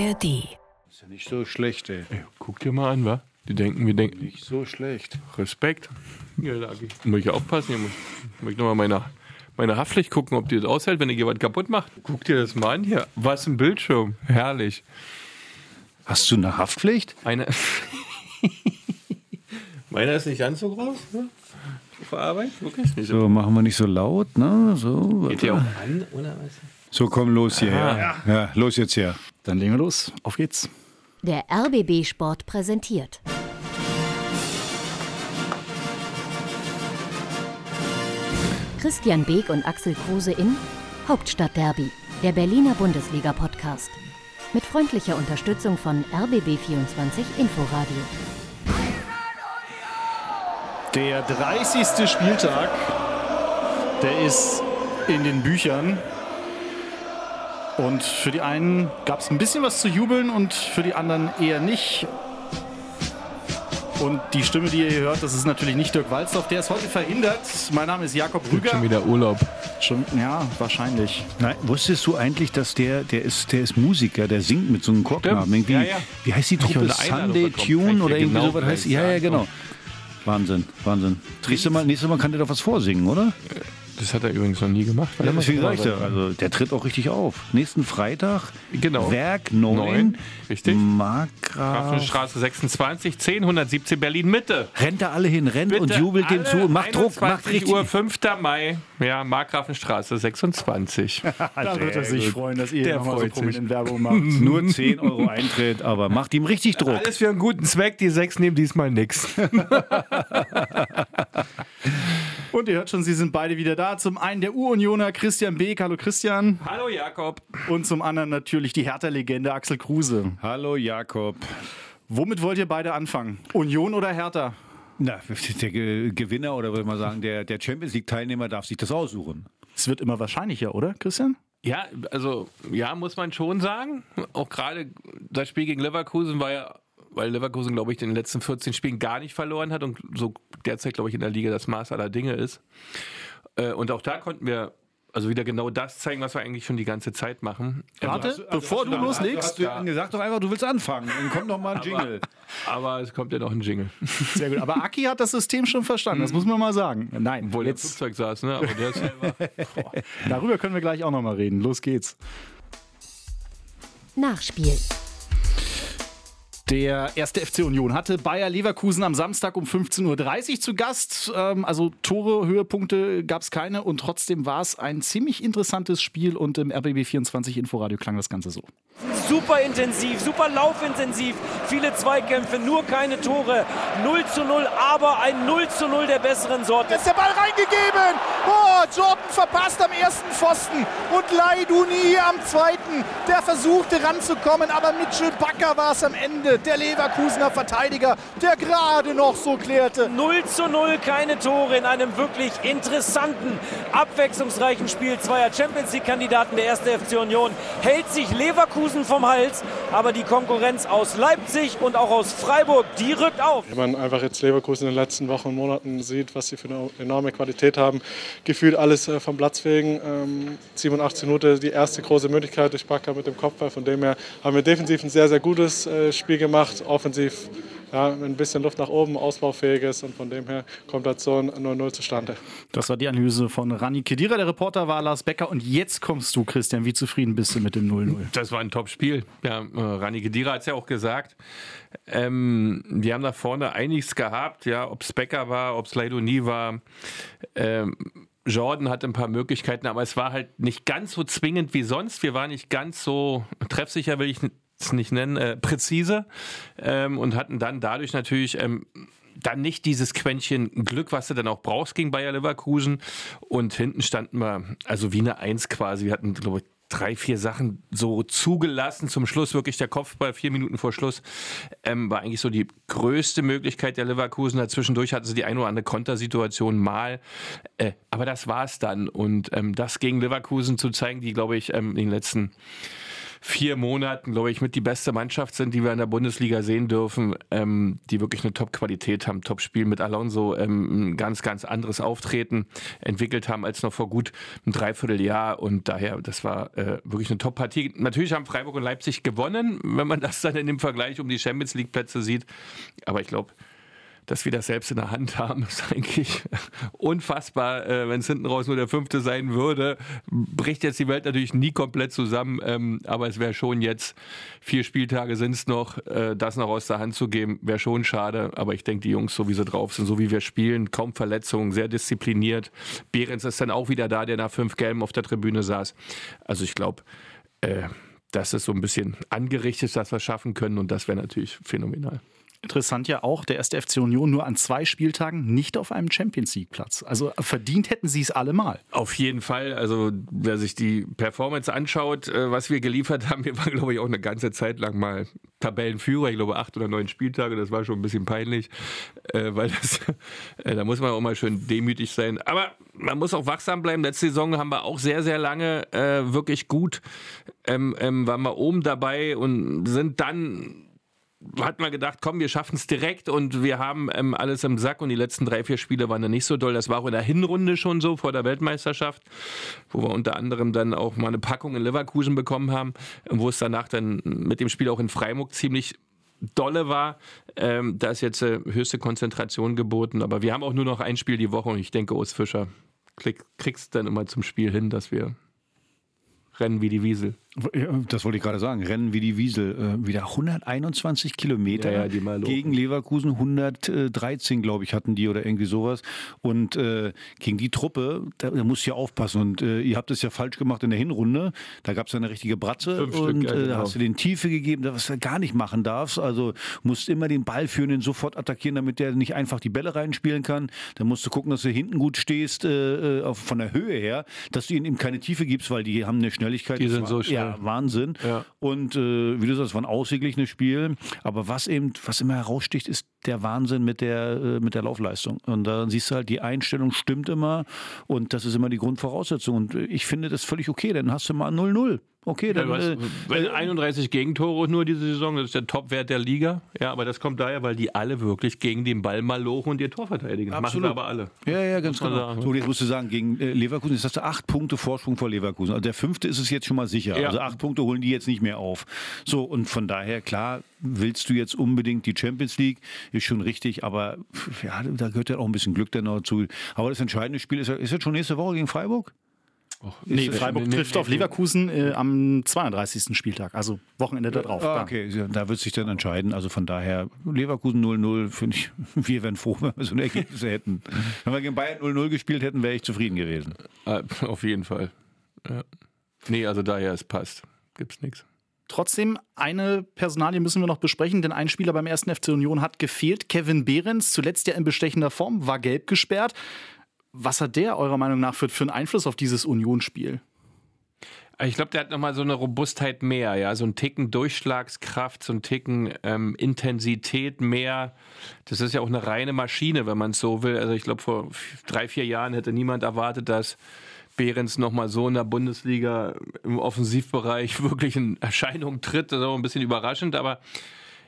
ARD. Ist ja nicht so schlecht, ey. Ey, guck dir mal an, wa? Die denken, wir denken. Nicht so schlecht. Respekt. Ja, da muss ich aufpassen. Hier muss, muss ich nochmal meine, meine Haftpflicht gucken, ob die das aushält, wenn ihr jemand kaputt macht. Guck dir das mal an hier. Was ein Bildschirm. Herrlich. Hast du eine Haftpflicht? Eine. Meiner ist nicht ganz so groß, ne? Auf Arbeit? Wirklich nicht So, machen wir nicht so laut, ne? So. Geht der auch an, oder was? So, komm los hier. Ja. ja, los jetzt her. Dann legen wir los. Auf geht's. Der RBB Sport präsentiert. Christian Beek und Axel Kruse in Hauptstadtderby, der Berliner Bundesliga-Podcast. Mit freundlicher Unterstützung von RBB24 Inforadio. Der 30. Spieltag, der ist in den Büchern. Und für die einen gab es ein bisschen was zu jubeln und für die anderen eher nicht. Und die Stimme, die ihr hier hört, das ist natürlich nicht Dirk Walzdorf, der ist heute verhindert. Mein Name ist Jakob Rüger. Schon wieder Urlaub. Schon, ja, wahrscheinlich. Nein, wusstest du eigentlich, dass der, der ist, der ist Musiker, der singt mit so einem. Irgendwie, Ja, ja. Wie heißt die Truppe? Sunday bekommen. Tune oder irgendwie genau sowas heißt? Ja, ja, genau. Wahnsinn, Wahnsinn. Nächstes Mal, nächstes Mal kann der doch was vorsingen, oder? Das hat er übrigens noch nie gemacht. Ja, deswegen sag ich ja, also der tritt auch richtig auf. Nächsten Freitag, Genau. Werk 9, Neun, richtig. Markgraf. Grafenstraße 26, 10 117 Berlin Mitte. Rennt da alle hin, rennt und Bitte jubelt dem zu und macht Druck, macht 21 richtig. Uhr, 5. Mai, ja, Markgrafenstraße 26. Da wird er sich freuen, dass ihr Der nochmal so prominent Werbung macht. Nur 10 Euro Eintritt, aber macht ihm richtig Druck. Alles für einen guten Zweck, die sechs nehmen diesmal nix. Und ihr hört schon, sie sind beide wieder da. Zum einen der Urunioner Christian Beek. Hallo Christian. Hallo Jakob. Und zum anderen natürlich die Hertha-Legende Axel Kruse. Hallo Jakob. Womit wollt ihr beide anfangen? Union oder Hertha? Na, der Ge- Gewinner oder würde man sagen, der, der Champions League-Teilnehmer darf sich das aussuchen. Es wird immer wahrscheinlicher, oder Christian? Ja, also ja, muss man schon sagen. Auch gerade das Spiel gegen Leverkusen war ja, weil Leverkusen, glaube ich, in den letzten 14 Spielen gar nicht verloren hat und so derzeit, glaube ich, in der Liga das Maß aller Dinge ist. Äh, Und auch da konnten wir also wieder genau das zeigen, was wir eigentlich schon die ganze Zeit machen. Warte, bevor du loslegst. Hast du gesagt doch einfach, du willst anfangen. Dann kommt noch mal ein Jingle. Aber es kommt ja noch ein Jingle. Sehr gut. Aber Aki hat das System schon verstanden, das muss man mal sagen. Nein, Obwohl er jetzt, Flugzeug saß, ne? Aber der ist selber. darüber können wir gleich auch noch mal reden. Los geht's. Nachspiel. Der erste FC Union hatte Bayer Leverkusen am Samstag um 15.30 Uhr zu Gast. Ähm, also Tore, Höhepunkte gab es keine und trotzdem war es ein ziemlich interessantes Spiel und im RBB24 Inforadio klang das Ganze so. super intensiv, super laufintensiv, viele Zweikämpfe, nur keine Tore. 0 zu 0, aber ein 0 zu 0 der besseren Sorte. ist der Ball reingegeben. Oh, Jordan verpasst am ersten Pfosten und Laiduni am zweiten. Der versuchte ranzukommen, aber Mitchell Bakker war es am Ende. Der Leverkusener Verteidiger, der gerade noch so klärte. 0 zu 0, keine Tore in einem wirklich interessanten, abwechslungsreichen Spiel zweier Champions League-Kandidaten. Der erste FC Union hält sich Leverkusen vom Hals, aber die Konkurrenz aus Leipzig und auch aus Freiburg, die rückt auf. Wenn man einfach jetzt Leverkusen in den letzten Wochen und Monaten sieht, was sie für eine enorme Qualität haben, gefühlt alles äh, vom Platz wegen. Ähm, 87 Minuten die erste große Möglichkeit durch Bakker mit dem Kopfball. Von dem her haben wir defensiv ein sehr, sehr gutes äh, Spiel gemacht. Offensiv ja, ein bisschen Luft nach oben, ausbaufähiges und von dem her kommt halt so ein 0-0 zustande. Das war die Analyse von Rani Kedira. Der Reporter war Lars Becker. Und jetzt kommst du, Christian. Wie zufrieden bist du mit dem 0-0? Das war ein Top-Spiel. Ja, äh, Rani Gedira hat es ja auch gesagt. Ähm, die haben da vorne einiges gehabt, ja, ob es Becker war, ob es Leidoni war. Ähm, Jordan hatte ein paar Möglichkeiten, aber es war halt nicht ganz so zwingend wie sonst. Wir waren nicht ganz so treffsicher, will ich es nicht nennen, äh, präzise ähm, und hatten dann dadurch natürlich ähm, dann nicht dieses Quäntchen Glück, was du dann auch brauchst gegen Bayer Leverkusen. Und hinten standen wir, also wie eine Eins quasi. Wir hatten, glaube ich, drei, vier Sachen so zugelassen. Zum Schluss wirklich der Kopfball, vier Minuten vor Schluss, ähm, war eigentlich so die größte Möglichkeit der Leverkusen. Zwischendurch hatten sie die eine oder andere Kontersituation mal. Äh, aber das war es dann. Und ähm, das gegen Leverkusen zu zeigen, die, glaube ich, ähm, in den letzten vier Monaten, glaube ich, mit die beste Mannschaft sind, die wir in der Bundesliga sehen dürfen, ähm, die wirklich eine Top-Qualität haben, Top-Spiel mit Alonso, ähm, ein ganz, ganz anderes Auftreten entwickelt haben als noch vor gut einem Dreivierteljahr und daher, das war äh, wirklich eine Top-Partie. Natürlich haben Freiburg und Leipzig gewonnen, wenn man das dann in dem Vergleich um die Champions League-Plätze sieht, aber ich glaube, dass wir das selbst in der Hand haben, ist eigentlich unfassbar. Äh, Wenn es hinten raus nur der fünfte sein würde, bricht jetzt die Welt natürlich nie komplett zusammen. Ähm, aber es wäre schon jetzt, vier Spieltage sind es noch, äh, das noch aus der Hand zu geben, wäre schon schade. Aber ich denke, die Jungs, so wie sie drauf sind, so wie wir spielen, kaum Verletzungen, sehr diszipliniert. Behrens ist dann auch wieder da, der nach fünf Gelben auf der Tribüne saß. Also ich glaube, äh, das ist so ein bisschen angerichtet, dass wir es schaffen können und das wäre natürlich phänomenal. Interessant ja auch, der erste FC Union nur an zwei Spieltagen nicht auf einem Champions League Platz. Also verdient hätten sie es allemal. Auf jeden Fall. Also wer sich die Performance anschaut, äh, was wir geliefert haben, wir waren glaube ich auch eine ganze Zeit lang mal Tabellenführer. Ich glaube acht oder neun Spieltage. Das war schon ein bisschen peinlich, äh, weil das, äh, da muss man auch mal schön demütig sein. Aber man muss auch wachsam bleiben. Letzte Saison haben wir auch sehr, sehr lange wirklich gut, ähm, ähm, waren wir oben dabei und sind dann hat man gedacht, komm, wir schaffen es direkt und wir haben ähm, alles im Sack und die letzten drei, vier Spiele waren dann nicht so doll. Das war auch in der Hinrunde schon so vor der Weltmeisterschaft, wo wir unter anderem dann auch mal eine Packung in Leverkusen bekommen haben, wo es danach dann mit dem Spiel auch in Freiburg ziemlich dolle war. Ähm, da ist jetzt äh, höchste Konzentration geboten, aber wir haben auch nur noch ein Spiel die Woche und ich denke, Urs Fischer krieg, kriegst dann immer zum Spiel hin, dass wir rennen wie die Wiesel. Das wollte ich gerade sagen. Rennen wie die Wiesel. Äh, wieder 121 Kilometer Ja, ja, gegen Leverkusen. 113, glaube ich, hatten die oder irgendwie sowas. Und äh, gegen die Truppe, da, da musst du ja aufpassen. Und äh, ihr habt es ja falsch gemacht in der Hinrunde. Da gab es eine richtige Bratze. Fünf Stück, und ja, äh, genau. hast du den Tiefe gegeben, was du gar nicht machen darfst. Also musst immer den Ball führen, den sofort attackieren, damit der nicht einfach die Bälle reinspielen kann. Dann musst du gucken, dass du hinten gut stehst, äh, auf, von der Höhe her, dass du ihnen eben keine Tiefe gibst, weil die haben eine Schnelligkeit. Die sind so schnell. Ja, Wahnsinn. Ja. Und äh, wie du sagst, es war ein ausgeglichenes Spiel. Aber was eben, was immer heraussticht, ist der Wahnsinn mit der, äh, mit der Laufleistung. Und da siehst du halt, die Einstellung stimmt immer und das ist immer die Grundvoraussetzung. Und äh, ich finde das völlig okay. Dann hast du mal 0-0. Okay, Ja, dann. hast, äh, wenn 31 Gegentore nur diese Saison, das ist der Topwert der Liga. Ja, aber das kommt daher, weil die alle wirklich gegen den Ball mal lochen und ihr Tor verteidigen. Das Machen Absolut. sie aber alle. Ja, ja, ganz genau. sagen. So, jetzt musst du sagen, gegen äh, Leverkusen, jetzt hast du acht Punkte Vorsprung vor Leverkusen. Also der fünfte ist es jetzt schon mal sicher. Ja. Also acht Punkte holen die jetzt nicht mehr auf. So, und von daher, klar, willst du jetzt unbedingt die Champions League, ist schon richtig, aber ja, da gehört ja auch ein bisschen Glück dann noch dazu. Aber das entscheidende Spiel ist, ja- ist jetzt schon nächste Woche gegen Freiburg? Nee, das- Freiburg nee, trifft nee, auf nee. Leverkusen äh, am 32. Spieltag, also Wochenende da drauf. Ah, okay, ja, da wird sich dann entscheiden. Also von daher, Leverkusen 0-0, finde ich, wir wären froh, wenn wir so eine Ergebnisse hätten. Wenn wir gegen Bayern 0-0 gespielt hätten, wäre ich zufrieden gewesen. Äh, Auf jeden Fall. Ja. Nee, also daher, es passt. Gibt's nichts. Trotzdem, eine Personalie müssen wir noch besprechen, denn ein Spieler beim ersten FC Union hat gefehlt. Kevin Behrens, zuletzt ja in bestechender Form, war gelb gesperrt. Was hat der eurer Meinung nach für, für einen Einfluss auf dieses Unionsspiel? Ich glaube, der hat nochmal so eine Robustheit mehr, ja, so ein Ticken Durchschlagskraft, so ein Ticken ähm, Intensität mehr. Das ist ja auch eine reine Maschine, wenn man es so will. Also ich glaube, vor drei, vier Jahren hätte niemand erwartet, dass Behrens nochmal so in der Bundesliga im Offensivbereich wirklich in Erscheinung tritt. Das ist auch ein bisschen überraschend, aber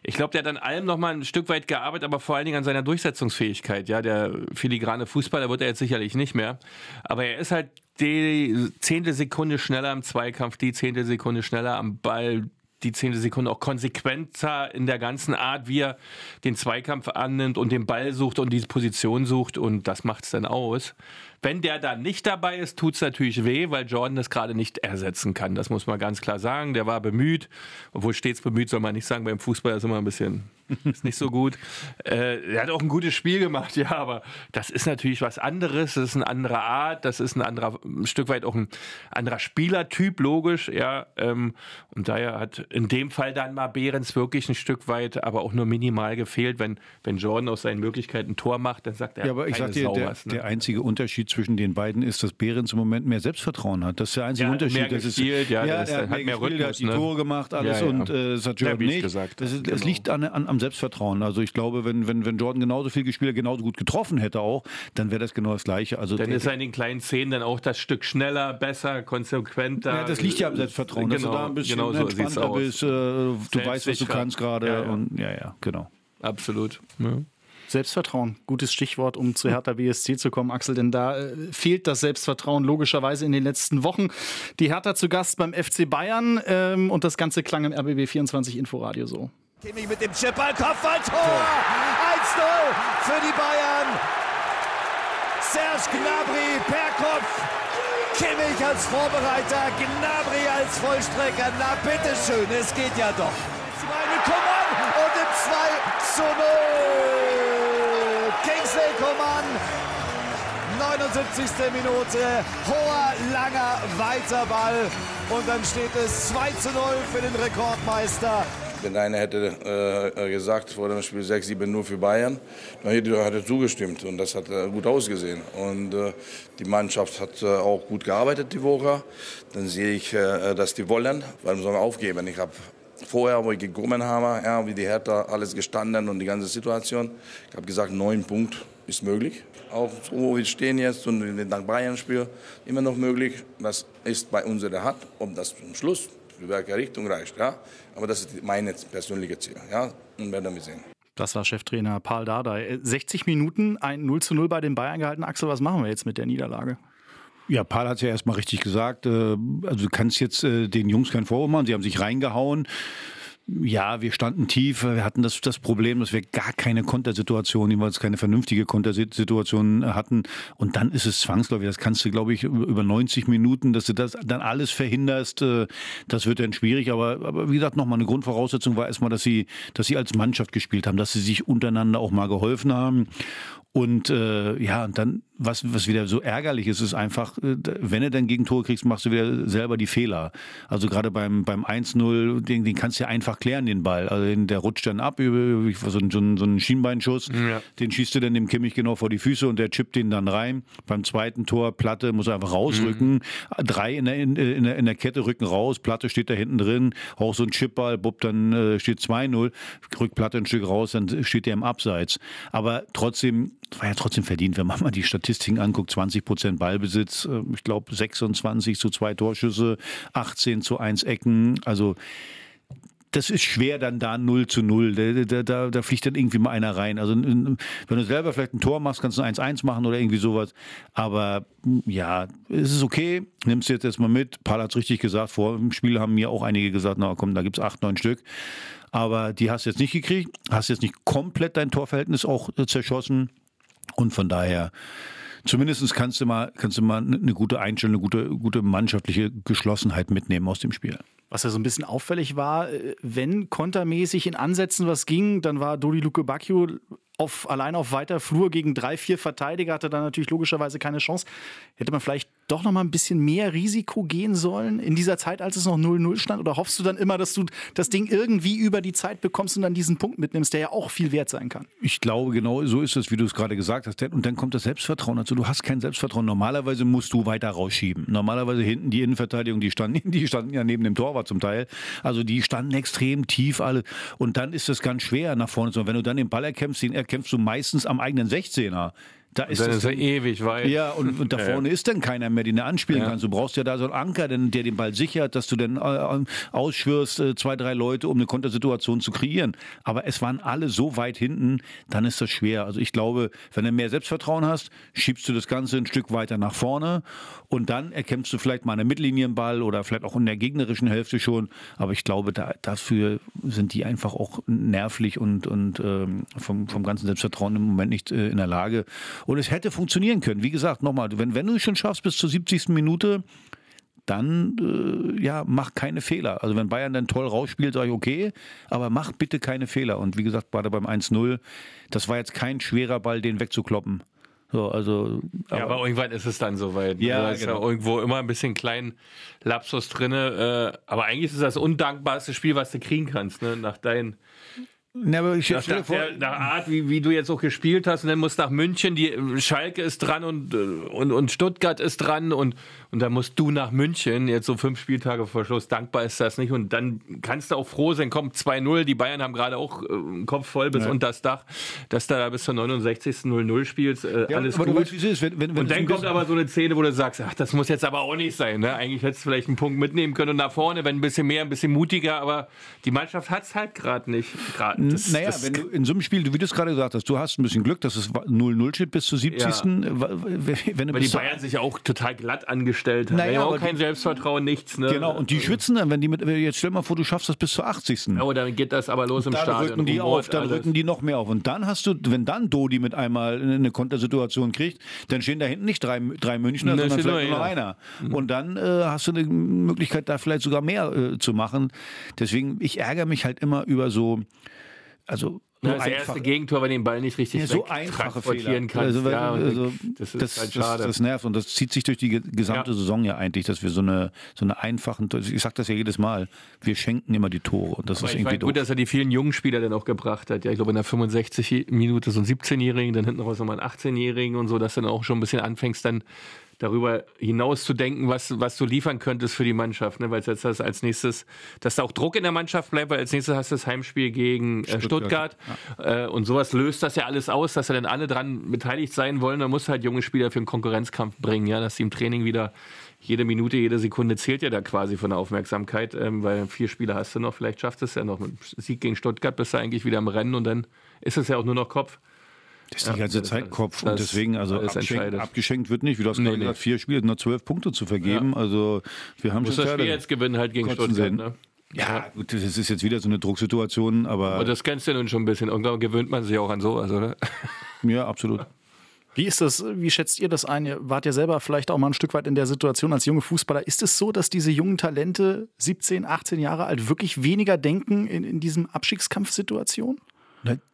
ich glaube, der hat an allem noch mal ein Stück weit gearbeitet, aber vor allen Dingen an seiner Durchsetzungsfähigkeit. Ja, der filigrane Fußballer wird er jetzt sicherlich nicht mehr. Aber er ist halt die zehnte Sekunde schneller im Zweikampf, die zehnte Sekunde schneller am Ball, die zehnte Sekunde auch konsequenter in der ganzen Art, wie er den Zweikampf annimmt und den Ball sucht und diese Position sucht. Und das macht's dann aus. Wenn der da nicht dabei ist, tut's natürlich weh, weil Jordan das gerade nicht ersetzen kann. Das muss man ganz klar sagen. Der war bemüht, obwohl stets bemüht soll man nicht sagen. Beim Fußball ist immer ein bisschen ist nicht so gut. Äh, er hat auch ein gutes Spiel gemacht, ja, aber das ist natürlich was anderes. Das ist eine andere Art. Das ist ein anderer, ein Stück weit auch ein anderer Spielertyp, logisch, ja. Ähm, und daher hat in dem Fall dann mal Behrens wirklich ein Stück weit, aber auch nur minimal gefehlt. Wenn, wenn Jordan aus seinen Möglichkeiten ein Tor macht, dann sagt er, Ja, aber ich sag dir, der, was, ne? der einzige Unterschied zwischen den beiden ist, dass Behrens im Moment mehr Selbstvertrauen hat. Das ist der einzige Ja, Unterschied. mehr das gespielt, ist, ja, ja, das er hat mehr, mehr gespielt, er hat die ne? Tore gemacht, alles Ja, ja. und äh, das hat Jordan nicht. gesagt das, ist, das genau. liegt an, an, am Selbstvertrauen. Also ich glaube, wenn, wenn, wenn Jordan genauso viel gespielt hat, genauso gut getroffen hätte auch, dann wäre das genau das Gleiche. Also Dann der- ist er in den kleinen Szenen dann auch das Stück schneller, besser, konsequenter. ja, das liegt ja am Selbstvertrauen, dass du Genau, da ein bisschen genau so entspannter aus. bist. Äh, du weißt, was du kannst gerade. Ja, ja. Und ja, ja, genau. Absolut. Ja. Selbstvertrauen, gutes Stichwort, um zu Hertha BSC zu kommen, Axel, denn da äh, fehlt das Selbstvertrauen logischerweise in den letzten Wochen. Die Hertha zu Gast beim FC Bayern ähm, und das Ganze klang im RBB 24 Inforadio so. Kimmich mit dem Chipball, Kopfballtor! 1-0 für die Bayern. Serge Gnabry per Kopf. Kimmich als Vorbereiter, Gnabry als Vollstrecker. Na bitteschön, es geht ja doch. Wollen mit Coman und im 2 zu 0. Kingsley Coman 79. Minute, hoher, langer, weiter Ball und dann steht es 2 zu 0 für den Rekordmeister. Wenn einer hätte äh, gesagt vor dem Spiel 6-7 nur für Bayern, dann hätte er zugestimmt und das hat äh, gut ausgesehen. Und äh, die Mannschaft hat äh, auch gut gearbeitet die Woche. Dann sehe ich, äh, dass die wollen. Warum sollen wir aufgeben? Ich habe vorher, wo ich gekommen habe, ja, wie die Hertha alles gestanden und die ganze Situation, ich habe gesagt, neun Punkte ist möglich. Auch so, wo wir stehen jetzt und wenn wir nach Bayern spielen, immer noch möglich. Das ist bei uns in der Hand, ob das zum Schluss für welche Richtung reicht. Ja? Aber das ist meine persönliche Ziel. Ja? Und werden wir sehen. Das war Cheftrainer Paul Dardai. Äh, 60 Minuten, ein 0 zu 0 bei den Bayern gehalten. Axel, was machen wir jetzt mit der Niederlage? Ja, Paul hat es ja erstmal richtig gesagt. äh, Also du kannst jetzt äh, den Jungs keinen Vorwurf machen. Sie haben sich reingehauen. Ja, wir standen tief. Wir hatten das, das Problem, dass wir gar keine Kontersituation, jeweils keine vernünftige Kontersituation hatten. Und dann ist es zwangsläufig. Das kannst du, glaube ich, über 90 Minuten, dass du das dann alles verhinderst. äh, Das wird dann schwierig. Aber, aber wie gesagt, nochmal eine Grundvoraussetzung war erstmal, dass sie, dass sie als Mannschaft gespielt haben, dass sie sich untereinander auch mal geholfen haben. Und äh, ja, und dann, was, was wieder so ärgerlich ist, ist einfach, äh, wenn du dann Gegentore kriegst, machst du wieder selber die Fehler. Also gerade beim, beim 1-0, den, den kannst du ja einfach klären, den Ball. Also den, der rutscht dann ab über, so, einen- so, einen- so einen Schienbeinschuss. Den schießt du dann dem Kimmich genau vor die Füße und der chippt den dann rein. Beim zweiten Tor, Platte, muss er einfach rausrücken. Drei in der, in, in, der, in der Kette rücken raus, Platte steht da hinten drin, auch so ein Chipball, bupp, dann äh, steht 2-0, rückt Platte ein Stück raus, dann steht der im Abseits. Aber trotzdem, war ja trotzdem verdient, wenn man mal die Statistiken anguckt, 20 Prozent Ballbesitz, äh, ich glaube 26 zu zwei Torschüsse, 18 zu 1 Ecken, also das ist schwer dann da 0 zu 0. Da, da, da, fliegt dann irgendwie mal einer rein. Also wenn du selber vielleicht ein Tor machst, kannst du ein 1-1 machen oder irgendwie sowas. Aber ja, es ist okay. Nimmst du jetzt erstmal mit. Paul hat es richtig gesagt. Vor dem Spiel haben mir auch einige gesagt, na komm, da gibt's acht, neun Stück. Aber die hast du jetzt nicht gekriegt. Hast jetzt nicht komplett dein Torverhältnis auch äh, zerschossen. Und von daher, zumindest kannst du mal, kannst du mal eine gute Einstellung, eine gute, gute mannschaftliche Geschlossenheit mitnehmen aus dem Spiel. Was ja so ein bisschen auffällig war, äh, wenn kontermäßig in Ansätzen was ging, dann war Dodi Luke Bacchio auf, allein auf weiter Flur gegen drei, vier Verteidiger, hatte dann natürlich logischerweise keine Chance. Hätte man vielleicht doch noch mal ein bisschen mehr Risiko gehen sollen in dieser Zeit, als es noch 0-0 stand? Oder hoffst du dann immer, dass du das Ding irgendwie über die Zeit bekommst und dann diesen Punkt mitnimmst, der ja auch viel wert sein kann? Ich glaube, genau so ist es, wie du es gerade gesagt hast. Und dann kommt das Selbstvertrauen dazu. Du hast kein Selbstvertrauen. Normalerweise musst du weiter rausschieben. Normalerweise hinten die Innenverteidigung, die standen, die standen ja neben dem Torwart zum Teil. Also die standen extrem tief alle. Und dann ist es ganz schwer nach vorne zu. Und wenn du dann den Ball erkämpfst, den erkämpfst du meistens am eigenen 16er. Da ist Dann ist er ewig weit. ja, und, und da Ja. vorne ist dann keiner mehr, den du anspielen Ja. kannst. Du brauchst ja da so einen Anker, den, der den Ball sichert, dass du dann äh, ausschwörst, äh, zwei, drei Leute, um eine Kontersituation zu kreieren. Aber es waren alle so weit hinten, dann ist das schwer. Also ich glaube, wenn du mehr Selbstvertrauen hast, schiebst du das Ganze ein Stück weiter nach vorne und dann erkämpfst du vielleicht mal einen Mittlinienball oder vielleicht auch in der gegnerischen Hälfte schon. Aber ich glaube, da, dafür sind die einfach auch nervlich und, und ähm, vom, vom ganzen Selbstvertrauen im Moment nicht äh, in der Lage. Und es hätte funktionieren können. Wie gesagt, nochmal, wenn, wenn du es schon schaffst bis zur 70. Minute, dann äh, ja, mach keine Fehler. Also wenn Bayern dann toll rausspielt, sage ich okay, aber mach bitte keine Fehler. Und wie gesagt, gerade beim 1-0, das war jetzt kein schwerer Ball, den wegzukloppen. So, also, Ja, aber irgendwann ist es dann soweit. Ja, da ist genau. ja irgendwo immer ein bisschen kleinen Lapsus drin. Äh, aber eigentlich ist das das undankbarste Spiel, was du kriegen kannst, ne? nach deinen Na, aber ich Nach, nach, der, nach Art, wie, wie du jetzt auch gespielt hast, und dann musst du nach München, die Schalke ist dran und, äh, und, und Stuttgart ist dran und, und dann musst du nach München, jetzt so fünf Spieltage vor Schluss, dankbar ist das nicht. Und dann kannst du auch froh sein, kommt 2-0, die Bayern haben gerade auch äh, einen Kopf voll bis unter das Dach, dass du da bis zur 69. 0-0 spielst, äh, ja, alles gut. weißt, ist. Wenn, wenn, wenn und dann kommt aber so eine Szene, wo du sagst, ach, das muss jetzt aber auch nicht sein. Ne? Eigentlich hättest du vielleicht einen Punkt mitnehmen können und nach vorne, wenn ein bisschen mehr, ein bisschen mutiger, aber die Mannschaft hat es halt gerade nicht. Grad, das, naja, das, wenn du in so einem Spiel, wie du es gerade gesagt hast, du hast ein bisschen Glück, dass es 0-0 steht bis zur 70. Ja. Wenn du weil die Bayern sich ja auch total glatt angestellt haben. Naja, ja, auch aber kein die- Selbstvertrauen, nichts. Ne? Genau, und die schwitzen dann, wenn die mit, jetzt stell mal vor, du schaffst das bis zur 80. Oh, dann geht das aber los im dann Stadion. rücken die Rumort, auf, dann alles. rücken die noch mehr auf. Und dann hast du, wenn dann Dodi mit einmal eine Kontersituation kriegt, dann stehen da hinten nicht drei, drei Münchner, Ne, sondern vielleicht nur noch einer. Und dann äh, hast du eine Möglichkeit, da vielleicht sogar mehr äh, zu machen. Deswegen, ich ärgere mich halt immer über so, also Ja, das erste Gegentor, weil den Ball nicht richtig ja, so transportieren Fehler. kannst. Also, ja, also, das ist das, halt das, schade. das nervt und das zieht sich durch die ge- gesamte Ja. Saison ja eigentlich, dass wir so eine so eine einfachen, ich sag das ja jedes Mal, wir schenken immer die Tore und das Aber ist ich irgendwie meine, doof. gut, dass er die vielen jungen Spieler dann auch gebracht hat. Ja, ich glaube, in der 65 Minute so einen 17-Jährigen, dann hinten raus nochmal einen 18-Jährigen und so, dass du dann auch schon ein bisschen anfängst, dann darüber hinaus zu denken, was, was du liefern könntest für die Mannschaft. Ne? Weil jetzt das als nächstes, dass da auch Druck in der Mannschaft bleibt, weil als nächstes hast du das Heimspiel gegen äh, Stuttgart. Äh, und sowas löst das ja alles aus, dass da dann alle dran beteiligt sein wollen. Da musst du halt junge Spieler für den Konkurrenzkampf bringen, ja, dass sie im Training wieder jede Minute, jede Sekunde zählt ja da quasi von der Aufmerksamkeit, ähm, weil vier Spiele hast du noch, vielleicht schaffst du es ja noch. Mit Sieg gegen Stuttgart bist du eigentlich wieder im Rennen und dann ist es ja auch nur noch Kopf. Das ist die ganze das- Zeit Kopf das und deswegen, also abgeschenkt, abgeschenkt wird nicht. Wie du hast gerade nee. gesagt, vier Spiele, nur zwölf Punkte zu vergeben. Also wir haben Muss schon das Spiel jetzt gewinnen halt gegen Kotzen Stuttgart. Ne? Ja, gut, das ist jetzt wieder so eine Drucksituation, aber, Aber das kennst du ja nun schon ein bisschen. Irgendwann gewöhnt man sich auch an sowas, oder? ja, absolut. Wie ist das, wie schätzt ihr das ein? Ihr wart ja selber vielleicht auch mal ein Stück weit in der Situation als junge Fußballer. Ist es so, dass diese jungen Talente, 17, 18 Jahre alt, wirklich weniger denken in, in diesen Abstiegskampfsituationen?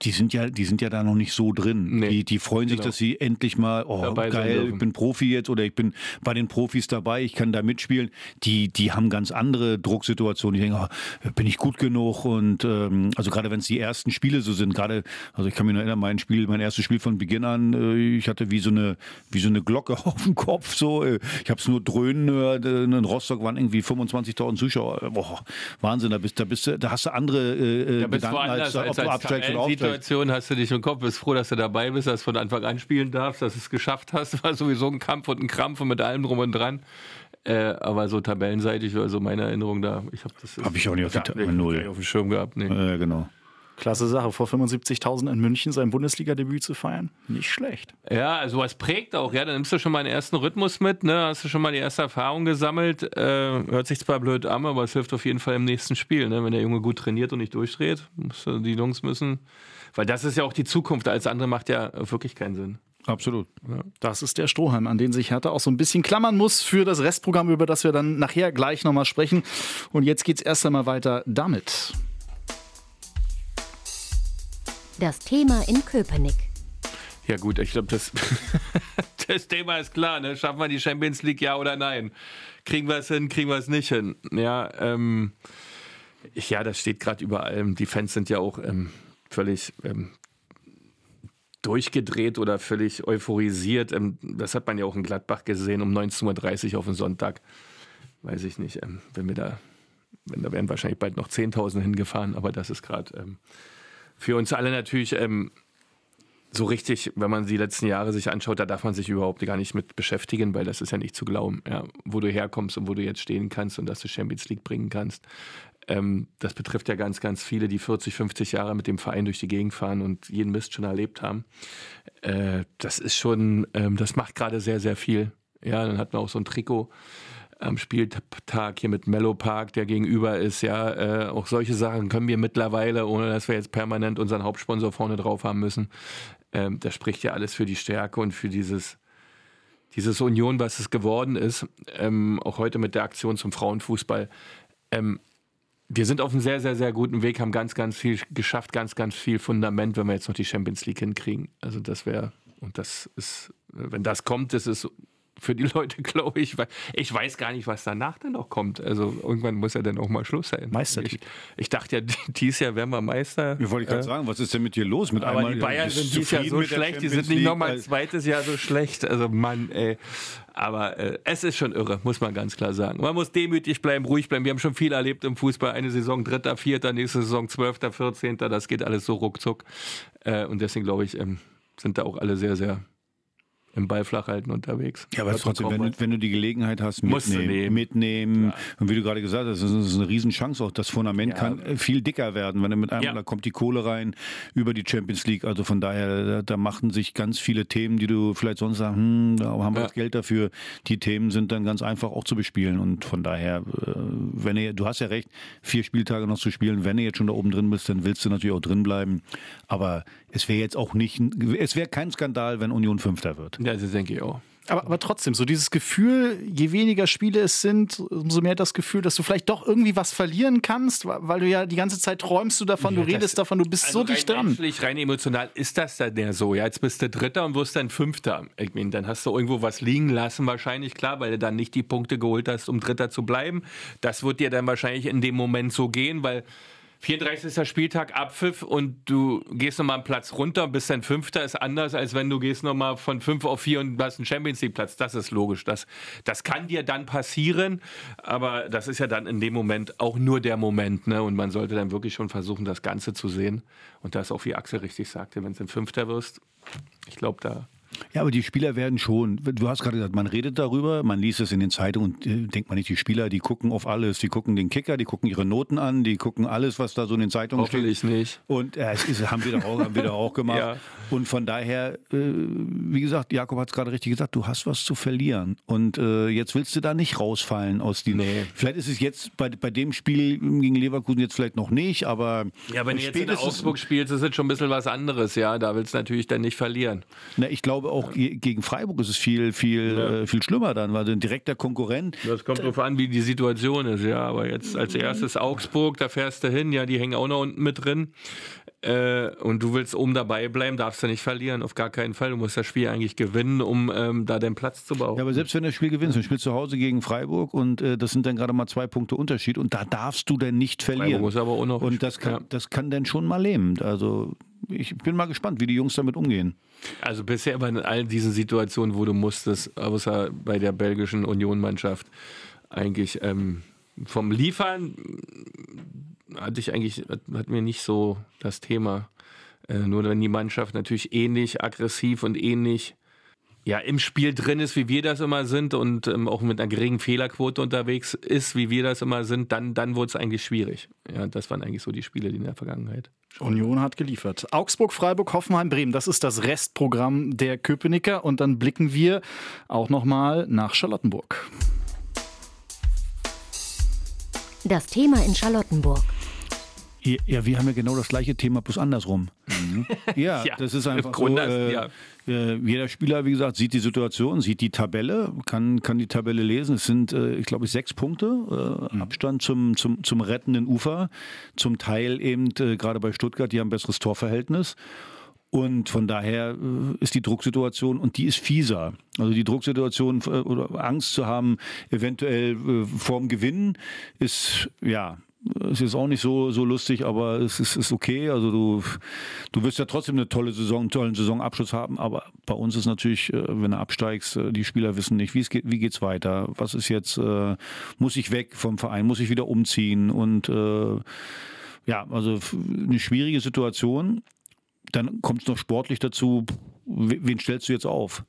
Die sind ja, die sind ja da noch nicht so drin. Nee, die, die freuen sich, genau. dass sie endlich mal, oh Dabei geil, ich bin Profi jetzt oder ich bin bei den Profis dabei, ich kann da mitspielen. Die, die haben ganz andere Drucksituationen. Die denken, oh, bin ich gut genug? Und ähm, also gerade wenn es die ersten Spiele so sind, gerade, also ich kann mich noch erinnern, mein Spiel, mein erstes Spiel von Beginn an, äh, ich hatte wie so eine, wie so eine Glocke auf dem Kopf. So, äh, ich habe es nur dröhnen gehört. äh, In Rostock waren irgendwie 25.000 Zuschauer. Boah, Wahnsinn, da bist, da bist da hast du andere äh, Da bist Gedanken, als, als, ob du als Situation hast du dich im Kopf, bist froh, dass du dabei bist, dass du von Anfang an spielen darfst, dass du es geschafft hast. War sowieso ein Kampf und ein Krampf und mit allem drum und dran. Äh, aber so tabellenseitig, also meine Erinnerung da, ich habe das. Hab ich auch nicht auf die nicht- Null. nicht auf dem Schirm gehabt. Nee. Ja, genau. Klasse Sache, vor 75.000 in München sein Bundesliga-Debüt zu feiern. Nicht schlecht. Ja, also was prägt auch, ja, dann nimmst du schon mal den ersten Rhythmus mit, ne, hast du schon mal die erste Erfahrung gesammelt, äh, hört sich zwar blöd an, aber es hilft auf jeden Fall im nächsten Spiel, ne, wenn der Junge gut trainiert und nicht durchdreht, die Jungs müssen, weil das ist ja auch die Zukunft, alles andere macht ja wirklich keinen Sinn. Absolut. Das ist der Strohhalm, an den sich Hertha auch so ein bisschen klammern muss für das Restprogramm, über das wir dann nachher gleich nochmal sprechen. Und jetzt geht's erst einmal weiter damit. Das Thema in Köpenick. Ja gut, ich glaube, das, das Thema ist klar. Ne? Schaffen wir die Champions League, ja oder nein? Kriegen wir es hin, kriegen wir es nicht hin? Ja, ähm, ja das steht gerade über allem. Die Fans sind ja auch ähm, völlig ähm, durchgedreht oder völlig euphorisiert. Ähm, das hat man ja auch in Gladbach gesehen um 19.30 Uhr auf den Sonntag. Weiß ich nicht, ähm, wenn wir da, wenn da wären wahrscheinlich bald noch 10.000 hingefahren, aber das ist gerade ähm, für uns alle natürlich ähm, so richtig, wenn man die letzten Jahre sich anschaut, da darf man sich überhaupt gar nicht mit beschäftigen, weil das ist ja nicht zu glauben, ja, wo du herkommst und wo du jetzt stehen kannst und dass du Champions League bringen kannst. Ähm, das betrifft ja ganz, ganz viele, die 40, 50 Jahre mit dem Verein durch die Gegend fahren und jeden Mist schon erlebt haben. Äh, das ist schon, ähm, das macht gerade sehr, sehr viel. Ja, dann hat man auch so ein Trikot am Spieltag hier mit Mellow Park, der gegenüber ist, ja, äh, auch solche Sachen können wir mittlerweile, ohne dass wir jetzt permanent unseren Hauptsponsor vorne drauf haben müssen. Ähm, das spricht ja alles für die Stärke und für dieses, dieses Union, was es geworden ist. Ähm, auch heute mit der Aktion zum Frauenfußball. Ähm, wir sind auf einem sehr, sehr, sehr guten Weg, haben ganz, ganz viel geschafft, ganz, ganz viel Fundament, wenn wir jetzt noch die Champions League hinkriegen. Also das wäre, und das ist, wenn das kommt, das ist für die Leute, glaube ich. Weil ich weiß gar nicht, was danach dann noch kommt. Also irgendwann muss ja dann auch mal Schluss sein. Meistertitel. Ich, ich dachte ja, dieses Jahr wären wir Meister. Ja, wollte ich gerade Äh, sagen, was ist denn mit dir los? Mit aber einmal, die Bayern sind dieses Jahr so schlecht, die sind nicht nochmal zweites Jahr so schlecht. Also Mann, ey. Aber äh, es ist schon irre, muss man ganz klar sagen. Man muss demütig bleiben, ruhig bleiben. Wir haben schon viel erlebt im Fußball. Eine Saison Dritter, Vierter, nächste Saison Zwölfter, Vierzehnter. Das geht alles so ruckzuck. Äh, und deswegen glaube ich, ähm, sind da auch alle sehr, sehr im Ball flach halten unterwegs. Ja, aber trotzdem, wenn, wenn du die Gelegenheit hast, mitnehmen. nehmen. mitnehmen. Und wie du gerade gesagt hast, das ist eine Riesenchance auch. Das Fundament Ja. kann äh, viel dicker werden, wenn du mit einem, Ja. da kommt die Kohle rein über die Champions League. Also von daher, da, da machen sich ganz viele Themen, die du vielleicht sonst sagst, hm, da haben wir Ja. das Geld dafür. Die Themen sind dann ganz einfach auch zu bespielen. Und von daher, äh, wenn ihr, du hast ja recht, vier Spieltage noch zu spielen. Wenn du jetzt schon da oben drin bist, dann willst du natürlich auch drin bleiben. Aber es wäre jetzt auch nicht, ein- es wäre kein Skandal, wenn Union Fünfter wird. Ja, das denke ich auch. Aber, aber trotzdem, so dieses Gefühl, je weniger Spiele es sind, umso mehr das Gefühl, dass du vielleicht doch irgendwie was verlieren kannst, weil du ja die ganze Zeit träumst du davon, du Ja, das- redest davon, du bist Also so dicht dran. menschlich, rein emotional ist das dann ja so. Ja, jetzt bist du Dritter und wirst dann Fünfter. Ich meine, dann hast du irgendwo was liegen lassen, wahrscheinlich, klar, weil du dann nicht die Punkte geholt hast, um Dritter zu bleiben. Das wird dir dann wahrscheinlich in dem Moment so gehen, weil 34. Spieltag Abpfiff und du gehst nochmal einen Platz runter und bist dann Fünfter, ist anders, als wenn du gehst nochmal von fünf auf vier und hast einen Champions League Platz. Das ist logisch. Das, das kann dir dann passieren, aber das ist ja dann in dem Moment auch nur der Moment. Ne? Und man sollte dann wirklich schon versuchen, das Ganze zu sehen. Und das auch, wie Axel richtig sagte, wenn du ein Fünfter wirst, ich glaube, da Ja, aber die Spieler werden schon, du hast gerade gesagt, man redet darüber, man liest es in den Zeitungen und äh, denkt man nicht, die Spieler, die gucken auf alles, die gucken den Kicker, die gucken ihre Noten an, die gucken alles, was da so in den Zeitungen steht. hoffentlich nicht. Und äh, es ist, haben wir doch auch, haben wir doch auch gemacht. Ja. Und von daher, äh, wie gesagt, Jakob hat es gerade richtig gesagt, du hast was zu verlieren. Und äh, jetzt willst du da nicht rausfallen aus den. Nee. Vielleicht ist es jetzt bei, bei dem Spiel gegen Leverkusen jetzt vielleicht noch nicht, aber Ja, wenn du jetzt in Augsburg spielst, ist es schon ein bisschen was anderes, ja. Da willst du natürlich dann nicht verlieren. Na, ich glaube auch ge- gegen Freiburg ist es viel, viel, äh, viel schlimmer dann, weil ein direkter Konkurrent. Das kommt darauf an, wie die Situation ist, ja. Aber jetzt als erstes Augsburg, da fährst du hin, ja, die hängen auch noch unten mit drin. Äh, und du willst oben dabei bleiben, darfst du nicht verlieren, auf gar keinen Fall. Du musst das Spiel eigentlich gewinnen, um ähm, da den Platz zu bauen. Ja, aber selbst wenn du das Spiel gewinnst, du spielst zu Hause gegen Freiburg und äh, das sind dann gerade mal zwei Punkte Unterschied und da darfst du dann nicht verlieren. Freiburg muss aber auch noch und das kann, ja. das kann dann schon mal lähmen. Also ich bin mal gespannt, wie die Jungs damit umgehen. Also bisher bei all diesen Situationen, wo du musstest, außer bei der belgischen Union-Mannschaft, eigentlich ähm, vom Liefern hatte ich eigentlich, hat mir nicht so das Thema. Äh, nur wenn die Mannschaft natürlich ähnlich aggressiv und ähnlich ja, im Spiel drin ist, wie wir das immer sind und ähm, auch mit einer geringen Fehlerquote unterwegs ist, wie wir das immer sind, dann, dann wurde es eigentlich schwierig. Ja, das waren eigentlich so die Spiele in der Vergangenheit. Union hat geliefert. Augsburg, Freiburg, Hoffenheim, Bremen. Das ist das Restprogramm der Köpenicker. Und dann blicken wir auch nochmal nach Charlottenburg. Das Thema in Charlottenburg. Ja, wir haben ja genau das gleiche Thema, bloß andersrum. Ja, Ja, das ist einfach so. Äh, ja. äh, jeder Spieler, wie gesagt, sieht die Situation, sieht die Tabelle, kann, kann die Tabelle lesen. Es sind, äh, ich glaube, sechs Punkte äh, Abstand zum, zum, zum rettenden Ufer. Zum Teil eben äh, gerade bei Stuttgart, die haben ein besseres Torverhältnis. Und von daher ist die Drucksituation, und die ist fieser. Also die Drucksituation oder Angst zu haben, eventuell vorm Gewinnen, ist, ja, es ist auch nicht so, so lustig, aber es ist, ist okay. Also du, du wirst ja trotzdem eine tolle Saison, einen tollen Saisonabschluss haben, aber bei uns ist natürlich, äh, wenn du absteigst, äh, die Spieler wissen nicht, wie es geht, wie geht's weiter, was ist jetzt, äh, muss ich weg vom Verein, muss ich wieder umziehen und ja, also eine schwierige Situation. Dann kommt es noch sportlich dazu, we- wen stellst du jetzt auf?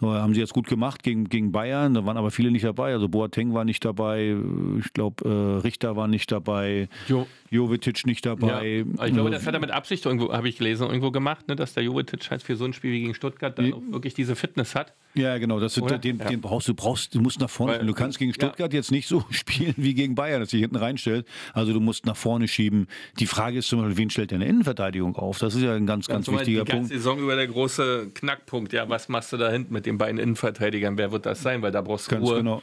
So, haben sie jetzt gut gemacht gegen, gegen Bayern, da waren aber viele nicht dabei. Also Boateng war nicht dabei, ich glaube äh, Richter war nicht dabei, Jo. Jovetic nicht dabei. Ja, ich glaube, das hat er mit Absicht irgendwo, habe ich gelesen, irgendwo gemacht, ne, dass der Jovetic halt für so ein Spiel wie gegen Stuttgart dann auch wirklich diese Fitness hat. Ja, genau, das, Oder? den, Ja. den brauchst du, brauchst, du musst nach vorne Weil-. Du kannst gegen ja. Stuttgart jetzt nicht so spielen wie gegen Bayern, dass sich hinten reinstellt. Also du musst nach vorne schieben. Die Frage ist zum Beispiel, wen stellt deine Innenverteidigung auf? Das ist ja ein ganz, ganz, Zumal wichtiger die ganze Punkt. Saison über der große Knackpunkt. Ja, was machst du da hinten mit den beiden Innenverteidigern? Wer wird das sein? Weil da brauchst du Ganz Ruhe. genau.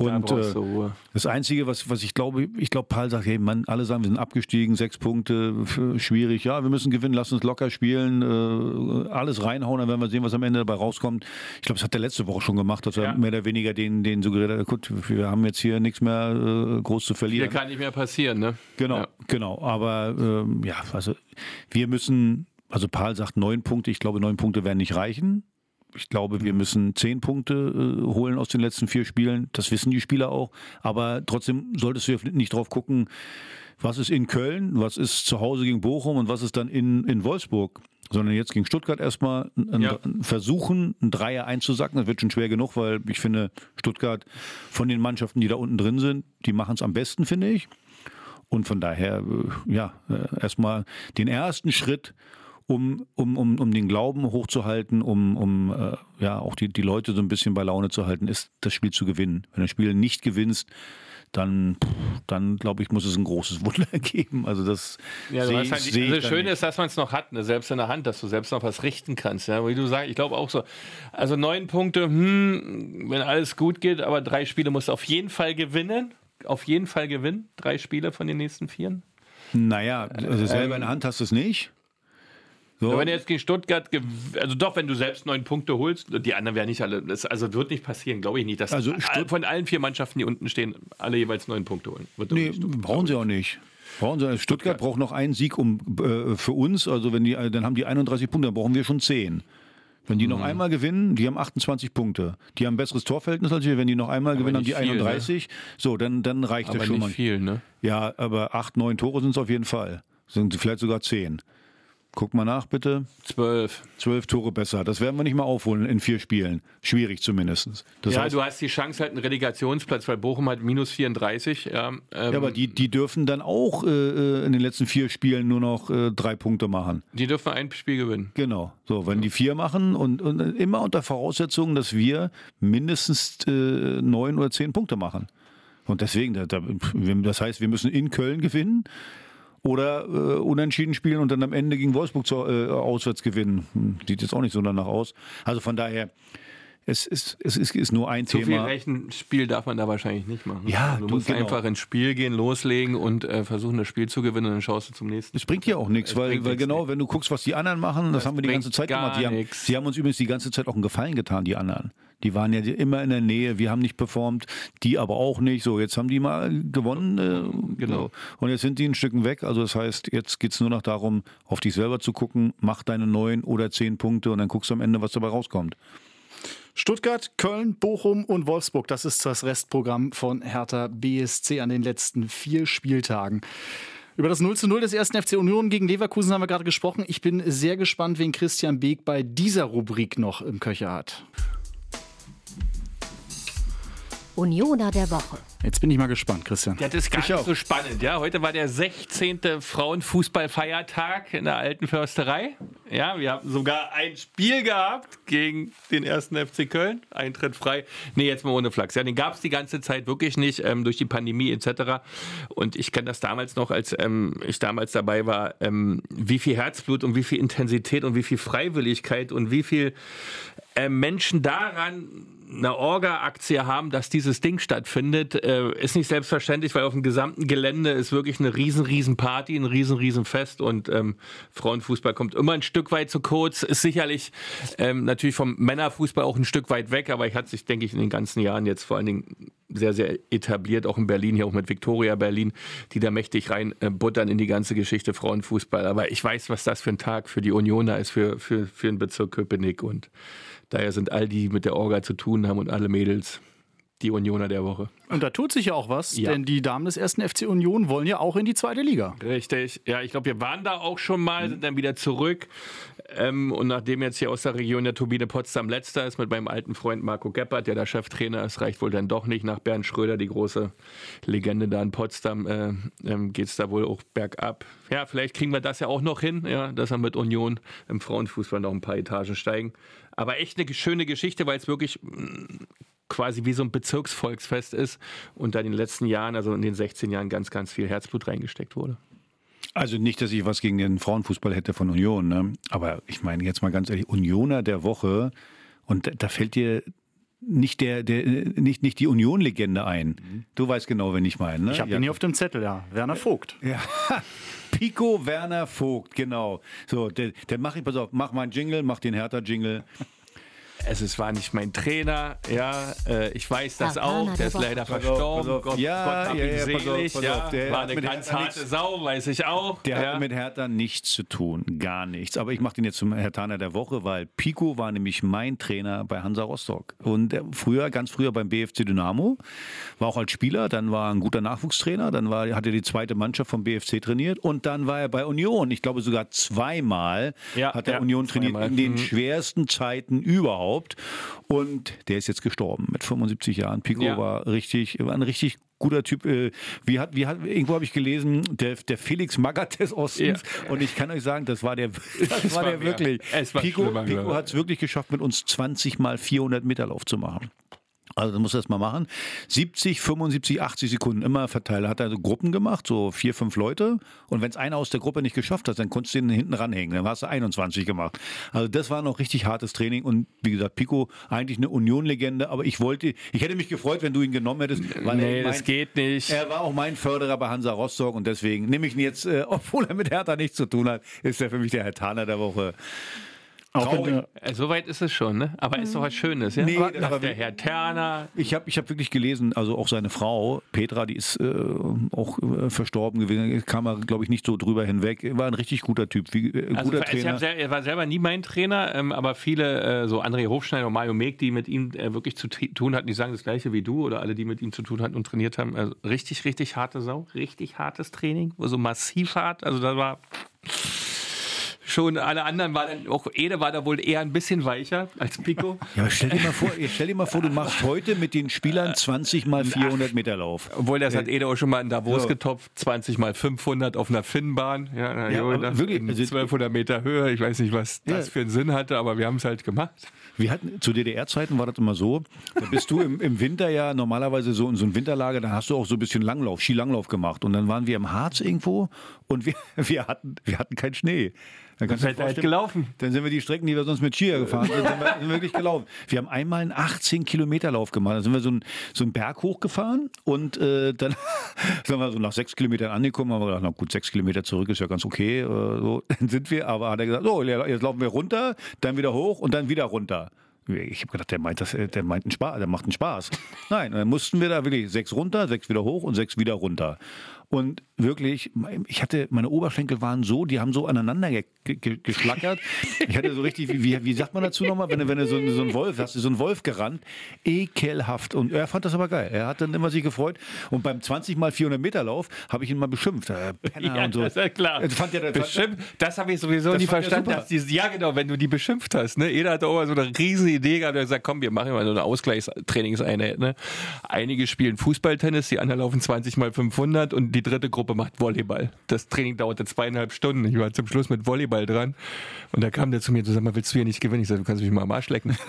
Und äh, das Einzige, was, was ich glaube, ich glaube, Paul sagt, hey, man, alle sagen, wir sind abgestiegen, sechs Punkte, schwierig. Ja, wir müssen gewinnen, lass uns locker spielen, äh, alles reinhauen, dann werden wir sehen, was am Ende dabei rauskommt. Ich glaube, das hat der letzte Woche schon gemacht, dass er ja. mehr oder weniger den, den suggeriert hat, gut, wir haben jetzt hier nichts mehr äh, groß zu verlieren. Hier kann nicht mehr passieren, ne? Genau, ja. genau. Aber ähm, ja, also wir müssen, also Paul sagt neun Punkte, ich glaube, neun Punkte werden nicht reichen. Ich glaube, wir müssen zehn Punkte äh, holen aus den letzten vier Spielen. Das wissen die Spieler auch. Aber trotzdem solltest du nicht drauf gucken, was ist in Köln, was ist zu Hause gegen Bochum und was ist dann in, in Wolfsburg. Sondern jetzt gegen Stuttgart erstmal ein, ja. versuchen, ein Dreier einzusacken. Das wird schon schwer genug, weil ich finde, Stuttgart von den Mannschaften, die da unten drin sind, die machen es am besten, finde ich. Und von daher, äh, ja, äh, erstmal den ersten Schritt um, um, um, um den Glauben hochzuhalten, um, um äh, ja auch die, die Leute so ein bisschen bei Laune zu halten, ist das Spiel zu gewinnen. Wenn du das Spiel nicht gewinnst, dann, dann glaube ich, muss es ein großes Wunder geben. Also das ja, sehe halt, seh also das Schöne ist, dass man es noch hat, ne? selbst in der Hand, dass du selbst noch was richten kannst. Ja? Wie du sagst, ich glaube auch so. Also neun Punkte, hm, wenn alles gut geht, aber drei Spiele musst du auf jeden Fall gewinnen. Auf jeden Fall gewinnen. Drei Spiele von den nächsten vieren. Naja, also selber in der Hand hast du es nicht. So. Wenn du jetzt gegen Stuttgart, also doch, wenn du selbst neun Punkte holst, die anderen werden nicht alle, das, also wird nicht passieren, glaube ich nicht, dass also von allen vier Mannschaften, die unten stehen, alle jeweils neun Punkte holen. Wird nee, brauchen sie auch nicht. Brauchen sie, Stuttgart, Stuttgart braucht noch einen Sieg um, äh, für uns, also wenn die, dann haben die 31 Punkte, dann brauchen wir schon zehn. Wenn die mhm. noch einmal gewinnen, die haben 28 Punkte. Die haben ein besseres Torverhältnis als wir. Wenn die noch einmal aber gewinnen, haben die viel, 31. Ne? So, dann, dann reicht aber das schon nicht mal. viel, ne? Ja, aber acht, neun Tore sind es auf jeden Fall. Sind vielleicht sogar zehn. Guck mal nach, bitte. Zwölf. Zwölf Tore besser. Das werden wir nicht mal aufholen in vier Spielen. Schwierig zumindest. Das ja, heißt, du hast die Chance halt einen Relegationsplatz, weil Bochum hat minus 34. Ja, ähm, ja aber die, die dürfen dann auch äh, äh, in den letzten vier Spielen nur noch äh, drei Punkte machen. Die dürfen ein Spiel gewinnen. Genau. So, wenn ja. die vier machen und, und, immer unter Voraussetzung, dass wir mindestens äh, neun oder zehn Punkte machen. Und deswegen, das heißt, wir müssen in Köln gewinnen oder äh, unentschieden spielen und dann am Ende gegen Wolfsburg zu, äh, auswärts gewinnen. Hm, sieht jetzt auch nicht so danach aus. Also von daher, es ist, es ist, ist nur ein Zu Thema. So viel Rechenspiel darf man da wahrscheinlich nicht machen. Ja, du, du musst genau. einfach ins Spiel gehen, loslegen und äh, versuchen, das Spiel zu gewinnen und dann schaust du zum nächsten. Es bringt hier auch nichts, weil, weil genau, nicht. wenn du guckst, was die anderen machen, das, das haben wir die ganze Zeit gemacht. Die haben, die haben, uns übrigens die ganze Zeit auch einen Gefallen getan, die anderen. Die waren ja immer in der Nähe, wir haben nicht performt, die aber auch nicht. So, jetzt haben die mal gewonnen. Äh, genau. Und jetzt sind die ein Stück weg. Also das heißt, jetzt geht es nur noch darum, auf dich selber zu gucken, mach deine neun oder zehn Punkte und dann guckst du am Ende, was dabei rauskommt. Stuttgart, Köln, Bochum und Wolfsburg. Das ist das Restprogramm von Hertha BSC an den letzten vier Spieltagen. Über das 0 zu 0 des ersten FC Union gegen Leverkusen haben wir gerade gesprochen. Ich bin sehr gespannt, wen Christian Beek bei dieser Rubrik noch im Köcher hat. Unioner der Woche. Jetzt bin ich mal gespannt, Christian. Das ist gar ich nicht auch. so spannend. Ja, heute war der 16. Frauenfußballfeiertag in der alten Försterei. Ja, wir haben sogar ein Spiel gehabt gegen den ersten FC Köln. Eintritt frei. Nee, jetzt mal ohne Flachs. Ja, den gab es die ganze Zeit wirklich nicht ähm, durch die Pandemie etc. Und ich kenne das damals noch, als ähm, ich damals dabei war, ähm, wie viel Herzblut und wie viel Intensität und wie viel Freiwilligkeit und wie viel äh, Menschen daran eine Orga-Aktie haben, dass dieses Ding stattfindet, äh, ist nicht selbstverständlich, weil auf dem gesamten Gelände ist wirklich eine riesen, riesen Party, ein riesen, riesen Fest und ähm, Frauenfußball kommt immer ein Stück weit zu kurz, ist sicherlich ähm, natürlich vom Männerfußball auch ein Stück weit weg, aber ich hat sich, denke ich, in den ganzen Jahren jetzt vor allen Dingen sehr, sehr etabliert, auch in Berlin, hier auch mit Victoria Berlin, die da mächtig rein äh, buttern in die ganze Geschichte Frauenfußball. Aber ich weiß, was das für ein Tag für die Unioner ist, für, für, für den Bezirk Köpenick und Daher sind all die mit der Orga zu tun haben und alle Mädels die Unioner der Woche. Und da tut sich ja auch was, ja. denn die Damen des ersten FC Union wollen ja auch in die zweite Liga. Richtig. Ja, ich glaube, wir waren da auch schon mal, sind dann wieder zurück. Ähm, und nachdem jetzt hier aus der Region der Turbine Potsdam letzter ist mit meinem alten Freund Marco Geppert, der da Cheftrainer ist, reicht wohl dann doch nicht nach Bernd Schröder, die große Legende da in Potsdam, äh, ähm, geht es da wohl auch bergab. Ja, vielleicht kriegen wir das ja auch noch hin, ja, dass wir mit Union im Frauenfußball noch ein paar Etagen steigen. Aber echt eine schöne Geschichte, weil es wirklich mm, quasi wie so ein Bezirksvolksfest ist und da in den letzten Jahren, also in den 16 Jahren, ganz, ganz viel Herzblut reingesteckt wurde. Also nicht, dass ich was gegen den Frauenfußball hätte von Union, ne? aber ich meine jetzt mal ganz ehrlich, Unioner der Woche und da fällt dir nicht der, der nicht, nicht die Union-Legende ein. Du weißt genau, wen ich meine. Ne? Ich habe ihn hier auf dem Zettel, ja. Werner Vogt. Ja. Pico Werner Vogt, genau. So, der, der mach ich, pass auf, mach meinen Jingle, mach den Hertha-Jingle. Also es war nicht mein Trainer, ja, äh, ich weiß das Ja, auch, der ist der leider Pass auf, verstorben, pass auf. Gott, Ja, Gott hab ja, ihn ja, pass auf, selig, pass ja, auf, der war eine mit ganz Hertha harte nichts- Sau, weiß ich auch. Der ja. hat mit Hertha nichts zu tun, gar nichts. Aber ich mache den jetzt zum Hertaner der Woche, weil Pico war nämlich mein Trainer bei Hansa Rostock. Und er früher, ganz früher beim BFC Dynamo, war auch als Spieler, dann war er ein guter Nachwuchstrainer, dann war, hat er die zweite Mannschaft vom BFC trainiert und dann war er bei Union. Ich glaube sogar zweimal Ja, hat er ja, Union trainiert zweimal. in den Mhm. schwersten Zeiten überhaupt. Und der ist jetzt gestorben mit 75 Jahren. Pico Ja. war richtig, war ein richtig guter Typ. Äh, Wie hat, wie hat, irgendwo habe ich gelesen, der, der Felix Magath des Ostens. Und ich kann euch sagen, das war der, das war war der wirklich. Es war Pico, Pico hat es wirklich geschafft, mit uns 20 mal 400 Meter Lauf zu machen. Also du musst das mal machen. 70, 75, 80 Sekunden immer verteilt. Hat er so Gruppen gemacht, so vier, fünf Leute. Und wenn es einer aus der Gruppe nicht geschafft hat, dann konntest du ihn hinten ranhängen. Dann hast du 21 gemacht. Also das war noch richtig hartes Training. Und wie gesagt, Pico eigentlich eine Union-Legende. Aber ich wollte, ich hätte mich gefreut, wenn du ihn genommen hättest. Weil Nee, er das mein- geht nicht. Er war auch mein Förderer bei Hansa Rostock und deswegen nehme ich ihn jetzt, äh, obwohl er mit Hertha nichts zu tun hat, ist er für mich der Herr Taner der Woche. Auch wenn, Traurig. äh, Soweit ist es schon, ne? Aber ist doch was Schönes, ja? Nee, Aber war der Herr Terner. Ich habe ich hab wirklich gelesen, also auch seine Frau, Petra, die ist äh, auch äh, verstorben gewesen, kam er, glaube ich, nicht so drüber hinweg. War ein richtig guter Typ, wie, äh, Also, guter Trainer. sel- er war selber nie mein Trainer, ähm, aber viele, äh, so André Hofschneider und Mario Meek, die mit ihm äh, wirklich zu t- tun hatten, die sagen das gleiche wie du oder alle, die mit ihm zu tun hatten und trainiert haben. Also richtig, richtig harte Sau, richtig hartes Training, so massiv hart. Also da war schon, alle anderen waren dann, auch Ede war da wohl eher ein bisschen weicher als Pico. Ja, stell dir mal vor, stell dir mal vor, du machst heute mit den Spielern 20 mal 400 Meter Lauf. Obwohl, das hat Ede auch schon mal in Davos So. getopft, 20 mal 500 auf einer Finnbahn. Ja, Ja, wirklich, also- 1200 Meter Höhe. Ich weiß nicht, was das Ja. für einen Sinn hatte, aber wir haben es halt gemacht. Wir hatten, zu DDR-Zeiten war das immer so, da bist du im, im Winter ja normalerweise so in so ein Winterlager, da hast du auch so ein bisschen Langlauf, Skilanglauf gemacht. Und dann waren wir im Harz irgendwo und wir, wir, hatten, wir hatten keinen Schnee. Dann kannst du halt gelaufen? Dann sind wir die Strecken, die wir sonst mit Skier gefahren sind, sind wir, sind wir wirklich gelaufen. Wir haben einmal einen 18 Kilometer Lauf gemacht. Dann sind wir so einen, so einen Berg hochgefahren und äh, dann sind wir so nach sechs Kilometern angekommen, haben wir gedacht, na gut, sechs Kilometer zurück ist ja ganz okay. Äh, so. Dann sind wir, aber hat er gesagt, so, jetzt laufen wir runter, dann wieder hoch und dann wieder runter. Ich habe gedacht, der meint das, der meint einen Spaß, der macht einen Spaß. Nein, dann mussten wir da wirklich sechs runter, sechs wieder hoch und sechs wieder runter. Und wirklich, ich hatte, meine Oberschenkel waren so, die haben so aneinander ge ge geschlackert. Ich hatte so richtig, wie, wie, sagt man dazu nochmal, wenn du, wenn du so, so ein Wolf hast, so ein Wolf gerannt, ekelhaft. Und er fand das aber geil. Er hat dann immer sich gefreut. Und beim 20 mal 400 Meter Lauf habe ich ihn mal beschimpft. Äh, Penner Ja, und so. das ist ja klar. Das fand das Beschimpft, das habe ich sowieso nie er verstanden. Dass dieses, ja, genau, wenn du die beschimpft hast. Ne? Jeder hat auch mal so eine riesen Idee gehabt, der hat gesagt, komm, wir machen mal so eine Ausgleichstrainingseinheit. Ne? Einige spielen Fußballtennis, die anderen laufen 20 mal 500 und die dritte Gruppe macht Volleyball. Das Training dauerte zweieinhalb Stunden. Ich war zum Schluss mit Volleyball dran und da kam der zu mir und so, sag mal, willst du hier nicht gewinnen? Ich sag, du kannst mich mal am Arsch lecken.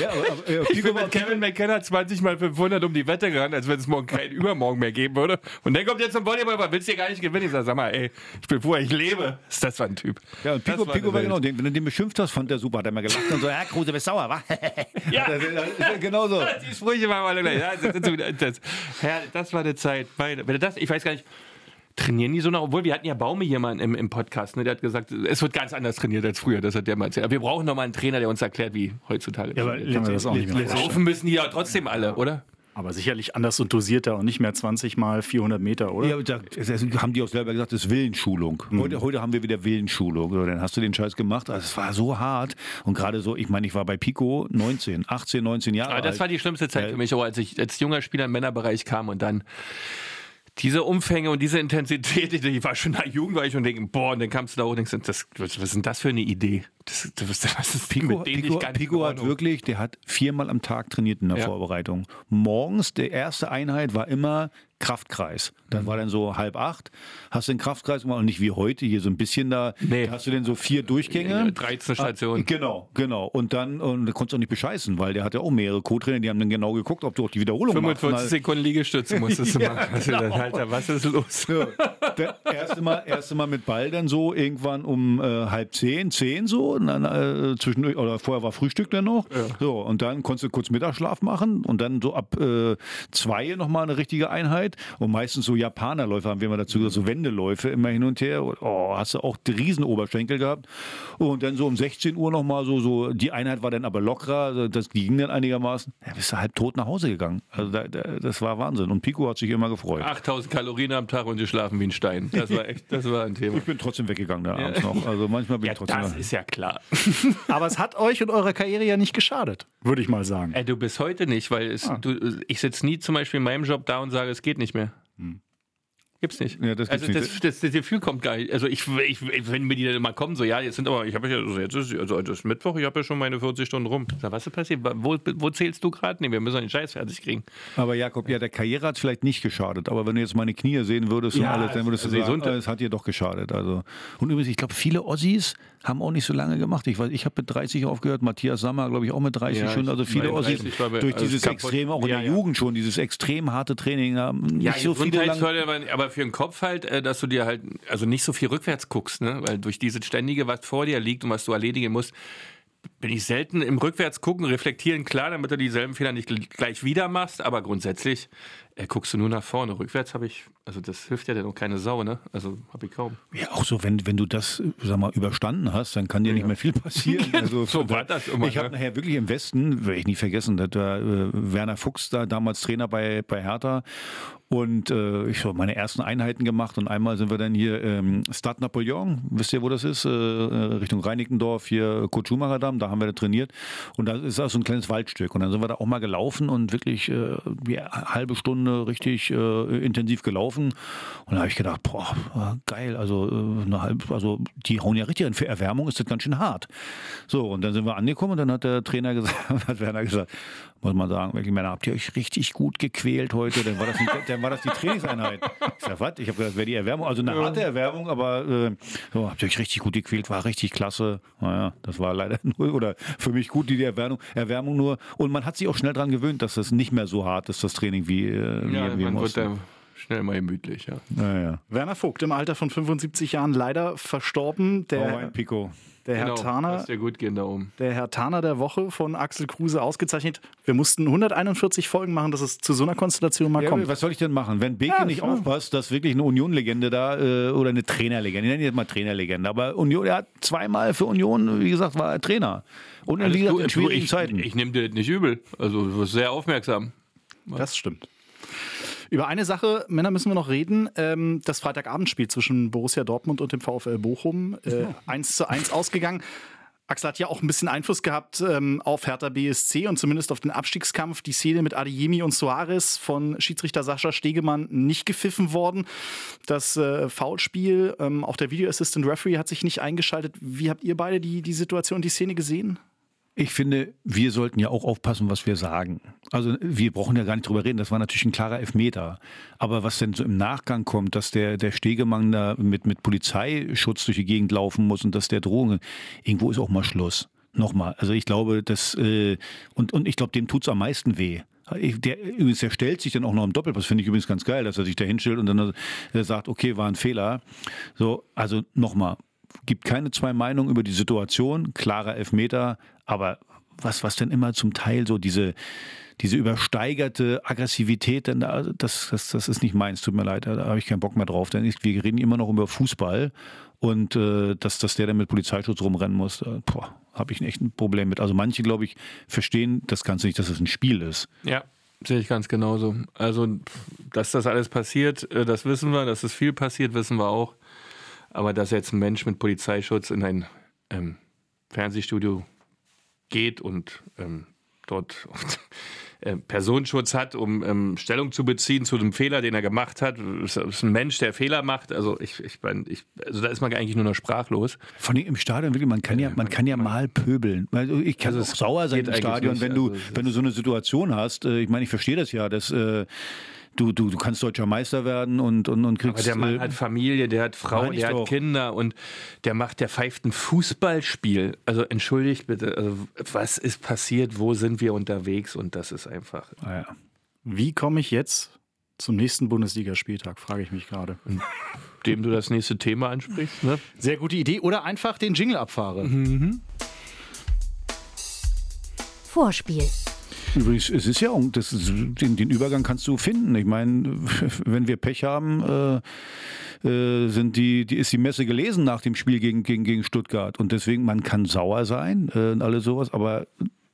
Ja, aber, aber, äh, Ich Pico bin war- mit Kevin McKenna 20 mal 500 um die Wette gerannt, als wenn es morgen keinen Übermorgen mehr geben würde. Und dann kommt jetzt zum Volleyball, aber willst du hier gar nicht gewinnen? Ich sag, sag mal, ey, ich bin vorher, ich lebe. Ist das für ein Typ? Ja, und Das Pico, war Pico war genau, den, wenn du den beschimpft hast, fand der super, hat er mal gelacht und so, ja, Kruse, bist sauer, wa? Ja. Das, das, das, genau so. Die Sprüche waren alle gleich. Ja, das, das, ja, das war eine Zeit. Meine- Wenn du das, ich weiß gar nicht, trainieren die so noch? Obwohl, wir hatten ja Baume hier mal im, im Podcast, ne? der hat gesagt, es wird ganz anders trainiert als früher. Das hat der mal erzählt. Aber wir brauchen noch mal einen Trainer, der uns erklärt, wie heutzutage Ja, aber trainiert kann das auch nicht mehr. Laufen müssen die ja trotzdem alle, oder? Aber sicherlich anders und dosierter und nicht mehr 20 mal 400 Meter, oder? Ja, da, das haben die auch selber gesagt, das ist Willensschulung. Heute, heute haben wir wieder Willensschulung. So, dann hast du den Scheiß gemacht. Also, es war so hart. Und gerade so, ich meine, ich war bei Pico 19, 18, 19 Jahre Aber das alt. war die schlimmste Zeit Ja. für mich, auch als ich als junger Spieler im Männerbereich kam und dann diese Umfänge und diese Intensität, die war schon in der Jugend, war ich schon denken, boah, und dann kamst du da hoch und denkst, das, was ist denn das für eine Idee? Das, das, was ist Pico, mit denen Pico, ich gar nicht Pico hat wirklich, der hat viermal am Tag trainiert in der Ja. Vorbereitung. Morgens, die erste Einheit war immer Kraftkreis. Mhm. Dann war dann so halb acht, hast den Kraftkreis gemacht und nicht wie heute, hier so ein bisschen da, Nee. hast du denn so vier Durchgänge. 13 Stationen. Ah, Genau, genau. Und dann, und da konntest du auch nicht bescheißen, weil der hat ja auch mehrere Co-Trainer, die haben dann genau geguckt, ob du auch die Wiederholung machst. 45 Sekunden Liegestütze musstest du Ja, machen. Also, genau. Alter, was ist los? Ja, der erste Mal, erste Mal mit Ball dann so irgendwann um äh, halb zehn, zehn so, und dann äh, zwischendurch, oder vorher war Frühstück dann noch. So, und dann konntest du kurz Mittagsschlaf machen und dann so ab äh, zwei nochmal eine richtige Einheit. Und meistens so Japanerläufe haben wir immer dazu gesagt, so Wendeläufe immer hin und her. Oh, hast du auch die riesen Oberschenkel gehabt. Und dann so um 16 Uhr nochmal so, so, die Einheit war dann aber lockerer, also das ging dann einigermaßen. Ja, bist du halb tot nach Hause gegangen. Also da, da, das war Wahnsinn. Und Pico hat sich immer gefreut. 8000 Kalorien am Tag und die schlafen wie ein Stein. Das war echt, das war ein Thema. Ich bin trotzdem weggegangen da abends noch. Also manchmal bin Ja, ich trotzdem. das ist ja klar. Aber es hat euch und eurer Karriere ja nicht geschadet, würde ich mal sagen. Ey, du bis heute nicht, weil es, Ah. du, ich sitze nie zum Beispiel in meinem Job da und sage, es geht nicht mehr. Gibt's nicht. Hm. Ja, das also gibt's das, nicht. das, das Gefühl kommt gar nicht. Also ich, ich, wenn mir die dann immer kommen, so ja, jetzt sind aber, ich habe ja, also jetzt ist, also heute ist Mittwoch, ich habe ja schon meine 40 Stunden rum. Ich sag, was ist passiert? Wo, wo zählst du gerade? Nee, wir müssen den Scheiß fertig kriegen. Aber Jakob, ja, der Karriere hat vielleicht nicht geschadet. Aber wenn du jetzt meine Knie sehen würdest Ja, und alles, dann würdest du also sagen, Gesundheit. äh, es hat dir doch geschadet. Also. Und übrigens, ich glaube, viele Ossis haben auch nicht so lange gemacht. Ich weiß, ich habe mit 30 aufgehört, Matthias Sammer, glaube ich, auch mit 30 Ja, schon. Also viele Ossis 30 war bei- durch also dieses extrem, auch in der. Jugend schon, dieses extrem harte Training haben. Nicht so viele lange. Gesundheitsförder, aber für den Kopf halt, äh, dass du dir halt, also nicht so viel rückwärts guckst, ne? Weil durch dieses ständige, was vor dir liegt und was du erledigen musst, bin ich selten im Rückwärts gucken, reflektieren, klar, damit du dieselben Fehler nicht gl- gleich wieder machst, aber grundsätzlich äh, guckst du nur nach vorne. Rückwärts habe ich, also das hilft ja dann auch keine Sau, ne? Also habe ich kaum. Ja, auch so, wenn, wenn du das, sag mal, überstanden hast, dann kann dir nicht mehr viel passieren. Also, So war das immer, Ich habe ne? nachher wirklich im Westen, werde ich nie vergessen, da war äh, Werner Fuchs da damals Trainer bei, bei Hertha und äh, ich habe meine ersten Einheiten gemacht und einmal sind wir dann hier ähm, Stade Napoleon, wisst ihr, wo das ist? Äh, äh, Richtung Reinickendorf, hier Kurt Schumacher Damm, da haben wir da trainiert und da ist auch so ein kleines Waldstück und dann sind wir da auch mal gelaufen und wirklich äh, halbe Stunde richtig äh, intensiv gelaufen und da habe ich gedacht, boah, geil, also, äh, eine halb, also die hauen ja richtig an. Für Erwärmung ist das ganz schön hart. So, und dann sind wir angekommen und dann hat der Trainer gesagt, hat Werner gesagt, muss man sagen, wirklich Männer, habt ihr euch richtig gut gequält heute? Dann war das, ein, dann war das die Trainingseinheit. Ich sag, was? Ich habe gedacht, das wäre die Erwärmung, also eine harte Erwärmung, aber äh, so, habt ihr euch richtig gut gequält, war richtig klasse. Naja, das war leider nur, oder für mich gut, die, die Erwärmung, Erwärmung nur. Und man hat sich auch schnell dran gewöhnt, dass das nicht mehr so hart ist, das Training, wie, äh, wie, Ja, wie man wird da schnell mal gemütlich, ja. Naja. Werner Vogt im Alter von 75 Jahren leider verstorben. Oh, Der, ein Pico. der Herr Genau, Taner. dir gut gehen da oben. Der Herr Taner der Woche von Axel Kruse ausgezeichnet. Wir mussten 141 Folgen machen, dass es zu so einer Konstellation mal Ja, kommt. was soll ich denn machen? Wenn Beke Ja, nicht ja. aufpasst, dass wirklich eine Union-Legende da äh, oder eine Trainerlegende, ich nenne jetzt mal Trainerlegende, aber Union, er hat zweimal für Union, wie gesagt, war er Trainer. Und gesagt, gut. in schwierigen ich, Zeiten. Ich nehme dir das nicht übel. Also du wirst sehr aufmerksam. Das stimmt. Über eine Sache, Männer, müssen wir noch reden. Ähm, das Freitagabendspiel zwischen Borussia Dortmund und dem VfL Bochum. Äh, 1 zu 1 ausgegangen. Axel hat ja auch ein bisschen Einfluss gehabt ähm, auf Hertha BSC und zumindest auf den Abstiegskampf. Die Szene mit Adeyemi und Soares von Schiedsrichter Sascha Stegemann nicht gepfiffen worden. Das äh, Foulspiel, ähm, auch der Video Assistant Referee hat sich nicht eingeschaltet. Wie habt ihr beide die, die Situation, die Szene gesehen? Ich finde, wir sollten ja auch aufpassen, was wir sagen. Also wir brauchen ja gar nicht drüber reden, das war natürlich ein klarer Elfmeter. Aber was denn so im Nachgang kommt, dass der, der Stegemann da mit, mit Polizeischutz durch die Gegend laufen muss und dass der Drohungen, irgendwo ist auch mal Schluss. Nochmal, also ich glaube, das, äh, und, und ich glaube, dem tut's am meisten weh. Der, übrigens, der stellt sich dann auch noch im Doppelpass, finde ich übrigens ganz geil, dass er sich da hinstellt und dann äh, sagt, okay, war ein Fehler. So, also nochmal, gibt keine zwei Meinungen über die Situation, klarer Elfmeter, aber was, was denn immer zum Teil so diese, diese übersteigerte Aggressivität, denn da, das, das, das ist nicht meins, tut mir leid, da habe ich keinen Bock mehr drauf. Denn ich, wir reden immer noch über Fußball und äh, dass, dass der dann mit Polizeischutz rumrennen muss, äh, habe ich echt ein Problem mit. Also manche, glaube ich, verstehen das Ganze nicht, dass es ein Spiel ist. Ja, sehe ich ganz genauso. Also, dass das alles passiert, äh, das wissen wir. Dass es viel passiert, wissen wir auch. Aber dass jetzt ein Mensch mit Polizeischutz in ein ähm, Fernsehstudio geht und ähm, dort äh, Personenschutz hat, um ähm, Stellung zu beziehen zu dem Fehler, den er gemacht hat. Das ist ein Mensch, der Fehler macht. Also ich, ich, mein, ich also da ist man eigentlich nur noch sprachlos. Von im Stadion wirklich, man kann ja, man kann ja mal pöbeln. Ich kann Also auch es sauer sein im Stadion, nicht. wenn du, Also es wenn du so eine Situation hast. Äh, Ich meine, ich verstehe das ja, dass äh, du, du, du kannst deutscher Meister werden und, und, und kriegst. Aber der Mann äh, hat Familie, der hat Frau, der hat doch. Kinder und der macht, der pfeift ein Fußballspiel. Also entschuldigt bitte, also was ist passiert, wo sind wir unterwegs und das ist einfach. ah ja. Wie komme ich jetzt zum nächsten Bundesligaspieltag, frage ich mich gerade. Dem du das nächste Thema ansprichst. Ne? Sehr gute Idee. Oder einfach den Jingle abfahre. Vorspiel. Übrigens, es ist ja das den, den Übergang kannst du finden. Ich meine, wenn wir Pech haben, äh, äh, sind die, die, ist die Messe gelesen nach dem Spiel gegen, gegen, gegen Stuttgart. Und deswegen, man kann sauer sein äh, und alles sowas, aber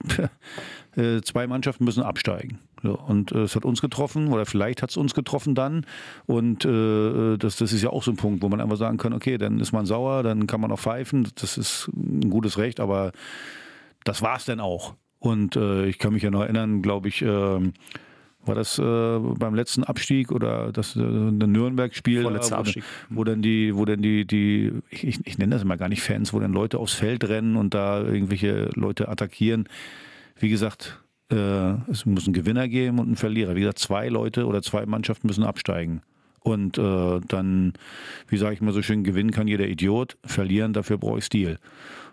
äh, zwei Mannschaften müssen absteigen. So, und äh, es hat uns getroffen, oder vielleicht hat es uns getroffen dann. Und äh, das, das ist ja auch so ein Punkt, wo man einfach sagen kann, okay, dann ist man sauer, dann kann man auch pfeifen. Das ist ein gutes Recht, aber das war es dann auch. Und äh, ich kann mich ja noch erinnern, glaube ich, äh, war das äh, beim letzten Abstieg oder das äh, Nürnberg-Spiel, Vorletzter wo, Abstieg. wo dann die, wo dann die, die, ich, ich nenne das immer gar nicht Fans, wo dann Leute aufs Feld rennen und da irgendwelche Leute attackieren. Wie gesagt, äh, es muss einen Gewinner geben und einen Verlierer. Wie gesagt, zwei Leute oder zwei Mannschaften müssen absteigen. Und äh, dann, wie sage ich mal so schön, gewinnen kann jeder Idiot, verlieren, dafür brauche ich Stil.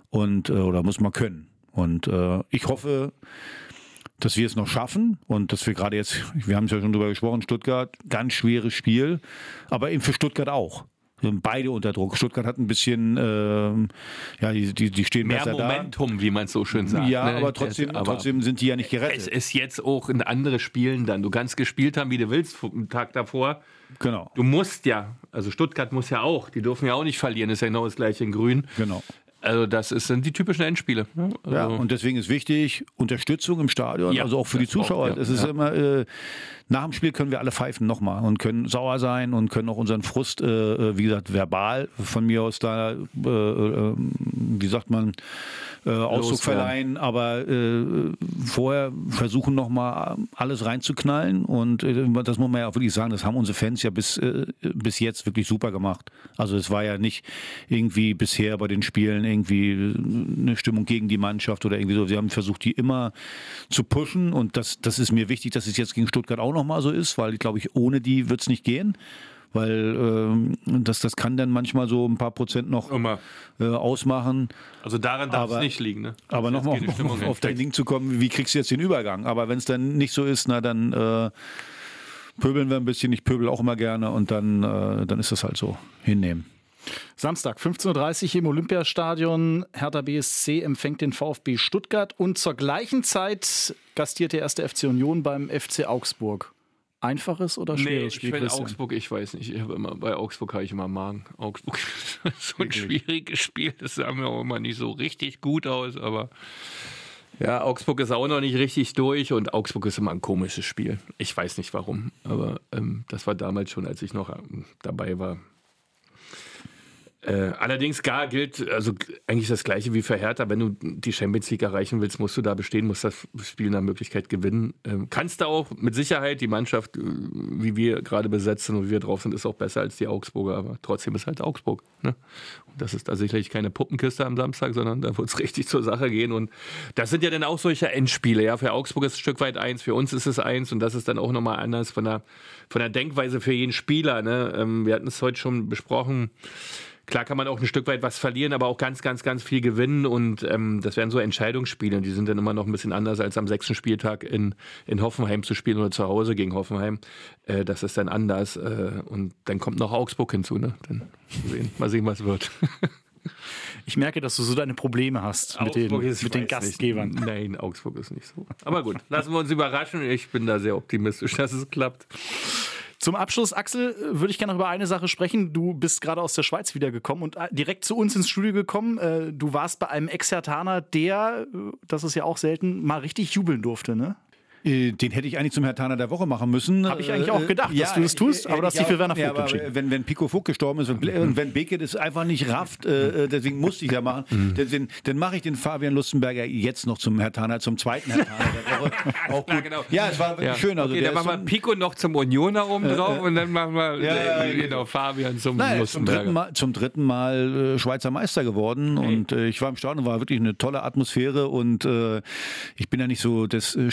Und, äh, oder muss man können. Und äh, ich hoffe, dass wir es noch schaffen und dass wir gerade jetzt, wir haben es ja schon drüber gesprochen, Stuttgart, ganz schweres Spiel, aber eben für Stuttgart auch. Wir sind beide unter Druck. Stuttgart hat ein bisschen, ähm, ja, die, die, die stehen Mehr besser Momentum, wie man es so schön sagt. da. Ja, ne? aber trotzdem, Aber trotzdem sind die ja nicht Es gerettet. ist jetzt auch in andere Spielen dann. Du kannst gespielt haben, wie du willst, am Tag davor. Genau, Du musst ja, also Stuttgart muss ja auch, die dürfen ja auch nicht verlieren, ist ja genau das gleiche in Grün. genau. Also das ist, sind die typischen Endspiele. ne? Also, Ja, und deswegen ist wichtig, Unterstützung im Stadion, Ja, also auch für die das auch, Zuschauer. ja. Es ist immer, äh, nach dem Spiel können wir alle pfeifen nochmal und können sauer sein und können auch unseren Frust, äh, wie gesagt, verbal von mir aus da, äh, äh, wie sagt man, äh, Ausdruck verleihen, aber äh, vorher versuchen nochmal alles reinzuknallen und äh, das muss man ja auch wirklich sagen, das haben unsere Fans ja bis, äh, bis jetzt wirklich super gemacht. Also es war ja nicht irgendwie bisher bei den Spielen irgendwie eine Stimmung gegen die Mannschaft oder irgendwie so. Sie haben versucht, die immer zu pushen und das, das ist mir wichtig, dass es jetzt gegen Stuttgart auch nochmal so ist, weil ich glaube, ich, ohne die wird es nicht gehen. Weil ähm, das, das kann dann manchmal so ein paar Prozent noch Immer. äh, ausmachen. Also daran darf es Aber- nicht liegen. Ne? Aber nochmal auf, auf, auf dein. Ding zu kommen, wie kriegst du jetzt den Übergang? Aber wenn es dann nicht so ist, na dann äh, pöbeln wir ein bisschen. Ich pöbel auch immer gerne und dann, äh, dann ist das halt so. Hinnehmen. Samstag, 15.30 Uhr im Olympiastadion. Hertha BSC empfängt den VfB Stuttgart und zur gleichen Zeit gastiert der erste FC Union beim FC Augsburg. Einfaches oder Nee, schweres ich Spiel? Christian? Augsburg, ich weiß nicht. Ich immer, bei Augsburg habe ich immer Magen. Augsburg ist so ein schwieriges Spiel. Das sah mir auch immer nicht so richtig gut aus, aber ja, Augsburg ist auch noch nicht richtig durch und Augsburg ist immer ein komisches Spiel. Ich weiß nicht warum, aber ähm, das war damals schon, als ich noch ähm, dabei war. Äh, allerdings gar gilt also eigentlich das gleiche wie für Hertha. Wenn du die Champions League erreichen willst, musst du da bestehen, musst das Spiel nach Möglichkeit gewinnen. Ähm, kannst du auch mit Sicherheit. Die Mannschaft, äh, wie wir gerade besetzt sind und wie wir drauf sind, ist auch besser als die Augsburger. Aber trotzdem ist halt Augsburg. Ne? Und das ist da sicherlich keine Puppenkiste am Samstag, sondern da wird es richtig zur Sache gehen. Und das sind ja dann auch solche Endspiele. Ja, für Augsburg ist es ein Stück weit eins, für uns ist es eins und das ist dann auch nochmal anders von der, von der Denkweise für jeden Spieler. Ne? Ähm, wir hatten es heute schon besprochen. Klar kann man auch ein Stück weit was verlieren, aber auch ganz, ganz, ganz viel gewinnen. Und ähm, das wären so Entscheidungsspiele. Und die sind dann immer noch ein bisschen anders, als am sechsten Spieltag in, in Hoffenheim zu spielen oder zu Hause gegen Hoffenheim. Äh, das ist dann anders. Äh, und dann kommt noch Augsburg hinzu. Ne? Dann mal sehen, mal sehen was wird. Ich merke, dass du so deine Probleme hast mit den, Augsburg ist- mit den weiß nicht. Gastgebern. Nein, Augsburg ist nicht so. Aber gut, lassen wir uns überraschen. Ich bin da sehr optimistisch, dass es klappt. Zum Abschluss, Axel, äh, würde ich gerne noch über eine Sache sprechen. Du bist gerade aus der Schweiz wiedergekommen und äh, direkt zu uns ins Studio gekommen. Äh, Du warst bei einem Exertaner, der, das ist ja auch selten, mal richtig jubeln durfte, ne? Äh, Den hätte ich eigentlich zum Herr Taner der Woche machen müssen. Hab ich eigentlich auch gedacht, dass du das tust, aber du hast dich für Werner ja, Vogt aber entschieden. Wenn, wenn Pico Vogt gestorben ist und und wenn Beckett es einfach nicht rafft, äh, äh, deswegen musste ich ja machen, dann, dann mache ich den Fabian Lustenberger jetzt noch zum Herr Taner, zum zweiten Herr Taner der Woche. Auch gut. Ja, genau. Ja, es war wirklich schön. Also okay, dann machen wir Pico noch zum Unioner oben drauf und dann machen wir Ja, äh, ja, genau, Fabian zum Nein, er ist zum dritten Lustenberger. Mal, zum dritten Mal äh, Schweizer Meister geworden und äh, ich war im Stadion, war wirklich eine tolle Atmosphäre und äh, ich bin ja nicht so das äh,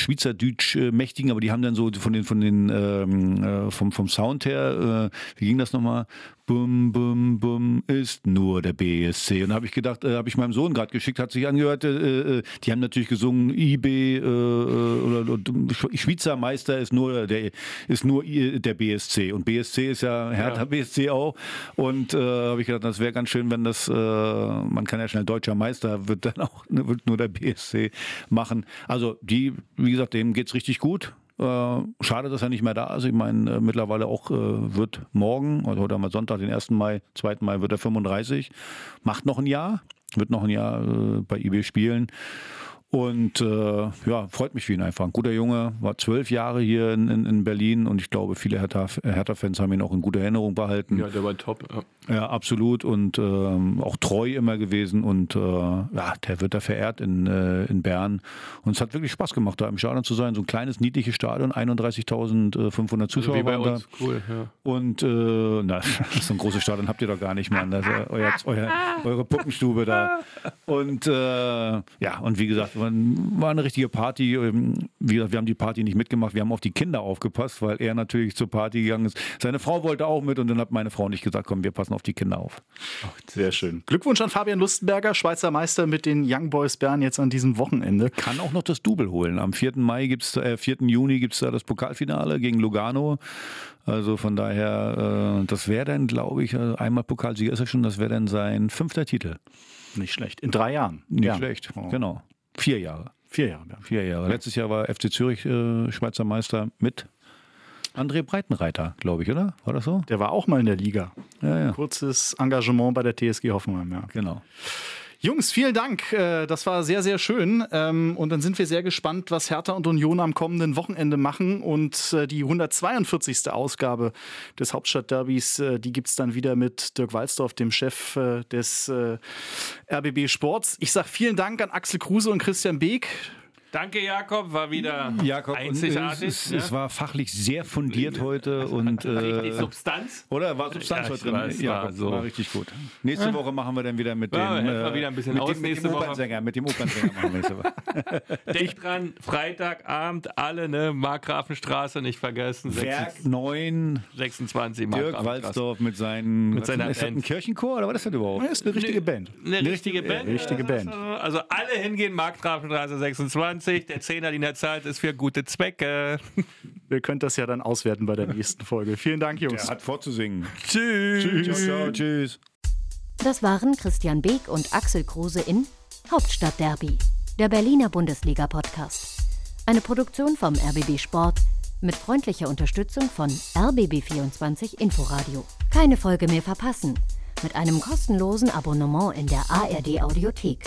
Image-mächtigen, aber die haben dann so von den, von den ähm, äh, vom, vom Sound her, äh, wie ging das nochmal? Bum, bum, bum ist nur der BSC. Und da habe ich gedacht, äh, habe ich meinem Sohn gerade geschickt, hat sich angehört, äh, äh, die haben natürlich gesungen, IB äh, oder, oder Schweizer Meister ist nur der ist nur der BSC und BSC ist ja Hertha ja. BSC auch und äh, habe ich gedacht, das wäre ganz schön, wenn das äh, man kann ja schnell deutscher Meister wird dann auch wird nur der BSC machen. Also die, wie gesagt, dem geht's richtig gut. Äh, schade, dass er nicht mehr da ist. Ich meine, äh, mittlerweile auch äh, wird morgen, also heute haben wir Sonntag, den 1. Mai, 2. Mai wird er 35, macht noch ein Jahr, wird noch ein Jahr bei IB spielen. Und äh, ja, freut mich für ihn einfach. Ein guter Junge, war zwölf Jahre hier in, in, in Berlin und ich glaube, viele Hertha-Fans Hertha haben ihn auch in guter Erinnerung behalten. Ja, der war top. Ja. Ja, absolut und ähm, auch treu immer gewesen und äh, ja, der wird da verehrt in, äh, in Bern und es hat wirklich Spaß gemacht, da im Stadion zu sein. So ein kleines, niedliches Stadion, 31.500 Zuschauer also waren da. Cool, ja. Und äh, na, so ein großes Stadion habt ihr doch gar nicht, Mann. Das ist euer, euer, eure Puppenstube da. Und äh, ja, und wie gesagt, war, war eine richtige Party. Ähm, wie gesagt, wir haben die Party nicht mitgemacht, wir haben auf die Kinder aufgepasst, weil er natürlich zur Party gegangen ist. Seine Frau wollte auch mit und dann hat meine Frau nicht gesagt, komm, wir passen auf die Kinder auf. sehr schön. Glückwunsch an Fabian Lustenberger, Schweizer Meister mit den Young Boys Bern jetzt an diesem Wochenende. Kann auch noch das Double holen. Am 4. Mai gibt's, äh, 4. Juni gibt es da das Pokalfinale gegen Lugano. Also von daher, äh, das wäre dann, glaube ich, also einmal Pokalsieger ist er schon, das wäre dann sein fünfter Titel. Nicht schlecht. In drei Jahren. Nicht ja. schlecht, oh. genau. Vier Jahre. Vier Jahre. Ja. Vier Jahre. Letztes Jahr war FC Zürich äh, Schweizer Meister mit André Breitenreiter, glaube ich, oder? War das so? Der war auch mal in der Liga. Ja, ja. Kurzes Engagement bei der TSG Hoffenheim, ja. Genau. Jungs, vielen Dank. Äh, das war sehr, sehr schön. Ähm, und dann sind wir sehr gespannt, was Hertha und Union am kommenden Wochenende machen. Und äh, die 142. Ausgabe des Hauptstadtderbys, äh, die gibt es dann wieder mit Dirk Walzdorf, dem Chef des RBB Sports. Ich sage vielen Dank an Axel Kruse und Christian Beek. Danke, Jakob. War wieder Jakob, einzigartig. Es, ne? es, war fachlich sehr fundiert heute. und äh, Substanz. Oder war Substanz heute drin? Weiß, Jakob, war, so. war richtig gut. Nächste Woche machen wir dann wieder mit ja, dem, äh, wieder ein bisschen mit aus dem, mit dem Opernsänger. Mit dem Opernsänger machen wir nächste Woche. Denk dran, Freitagabend alle, ne? Markgrafenstraße nicht vergessen. Werk 9. 26 Dirk Walzdorf mit seinen. Mit seiner ist das ein Kirchenchor oder was ist das überhaupt? Das ist eine richtige Band. Eine richtige Band. Ja, richtige Band. Also alle hingehen, Markgrafenstraße 26. Der Zehner, die der Zeit ist für gute Zwecke. Ihr könnt das ja dann auswerten bei der nächsten Folge. Vielen Dank, Jungs. Der hat vorzusingen. Tschüss. Tschüss. Ciao, tschüss. Das waren Christian Beek und Axel Kruse in Hauptstadtderby, der Berliner Bundesliga-Podcast. Eine Produktion vom RBB Sport mit freundlicher Unterstützung von RBB24 Inforadio. Keine Folge mehr verpassen mit einem kostenlosen Abonnement in der ARD Audiothek.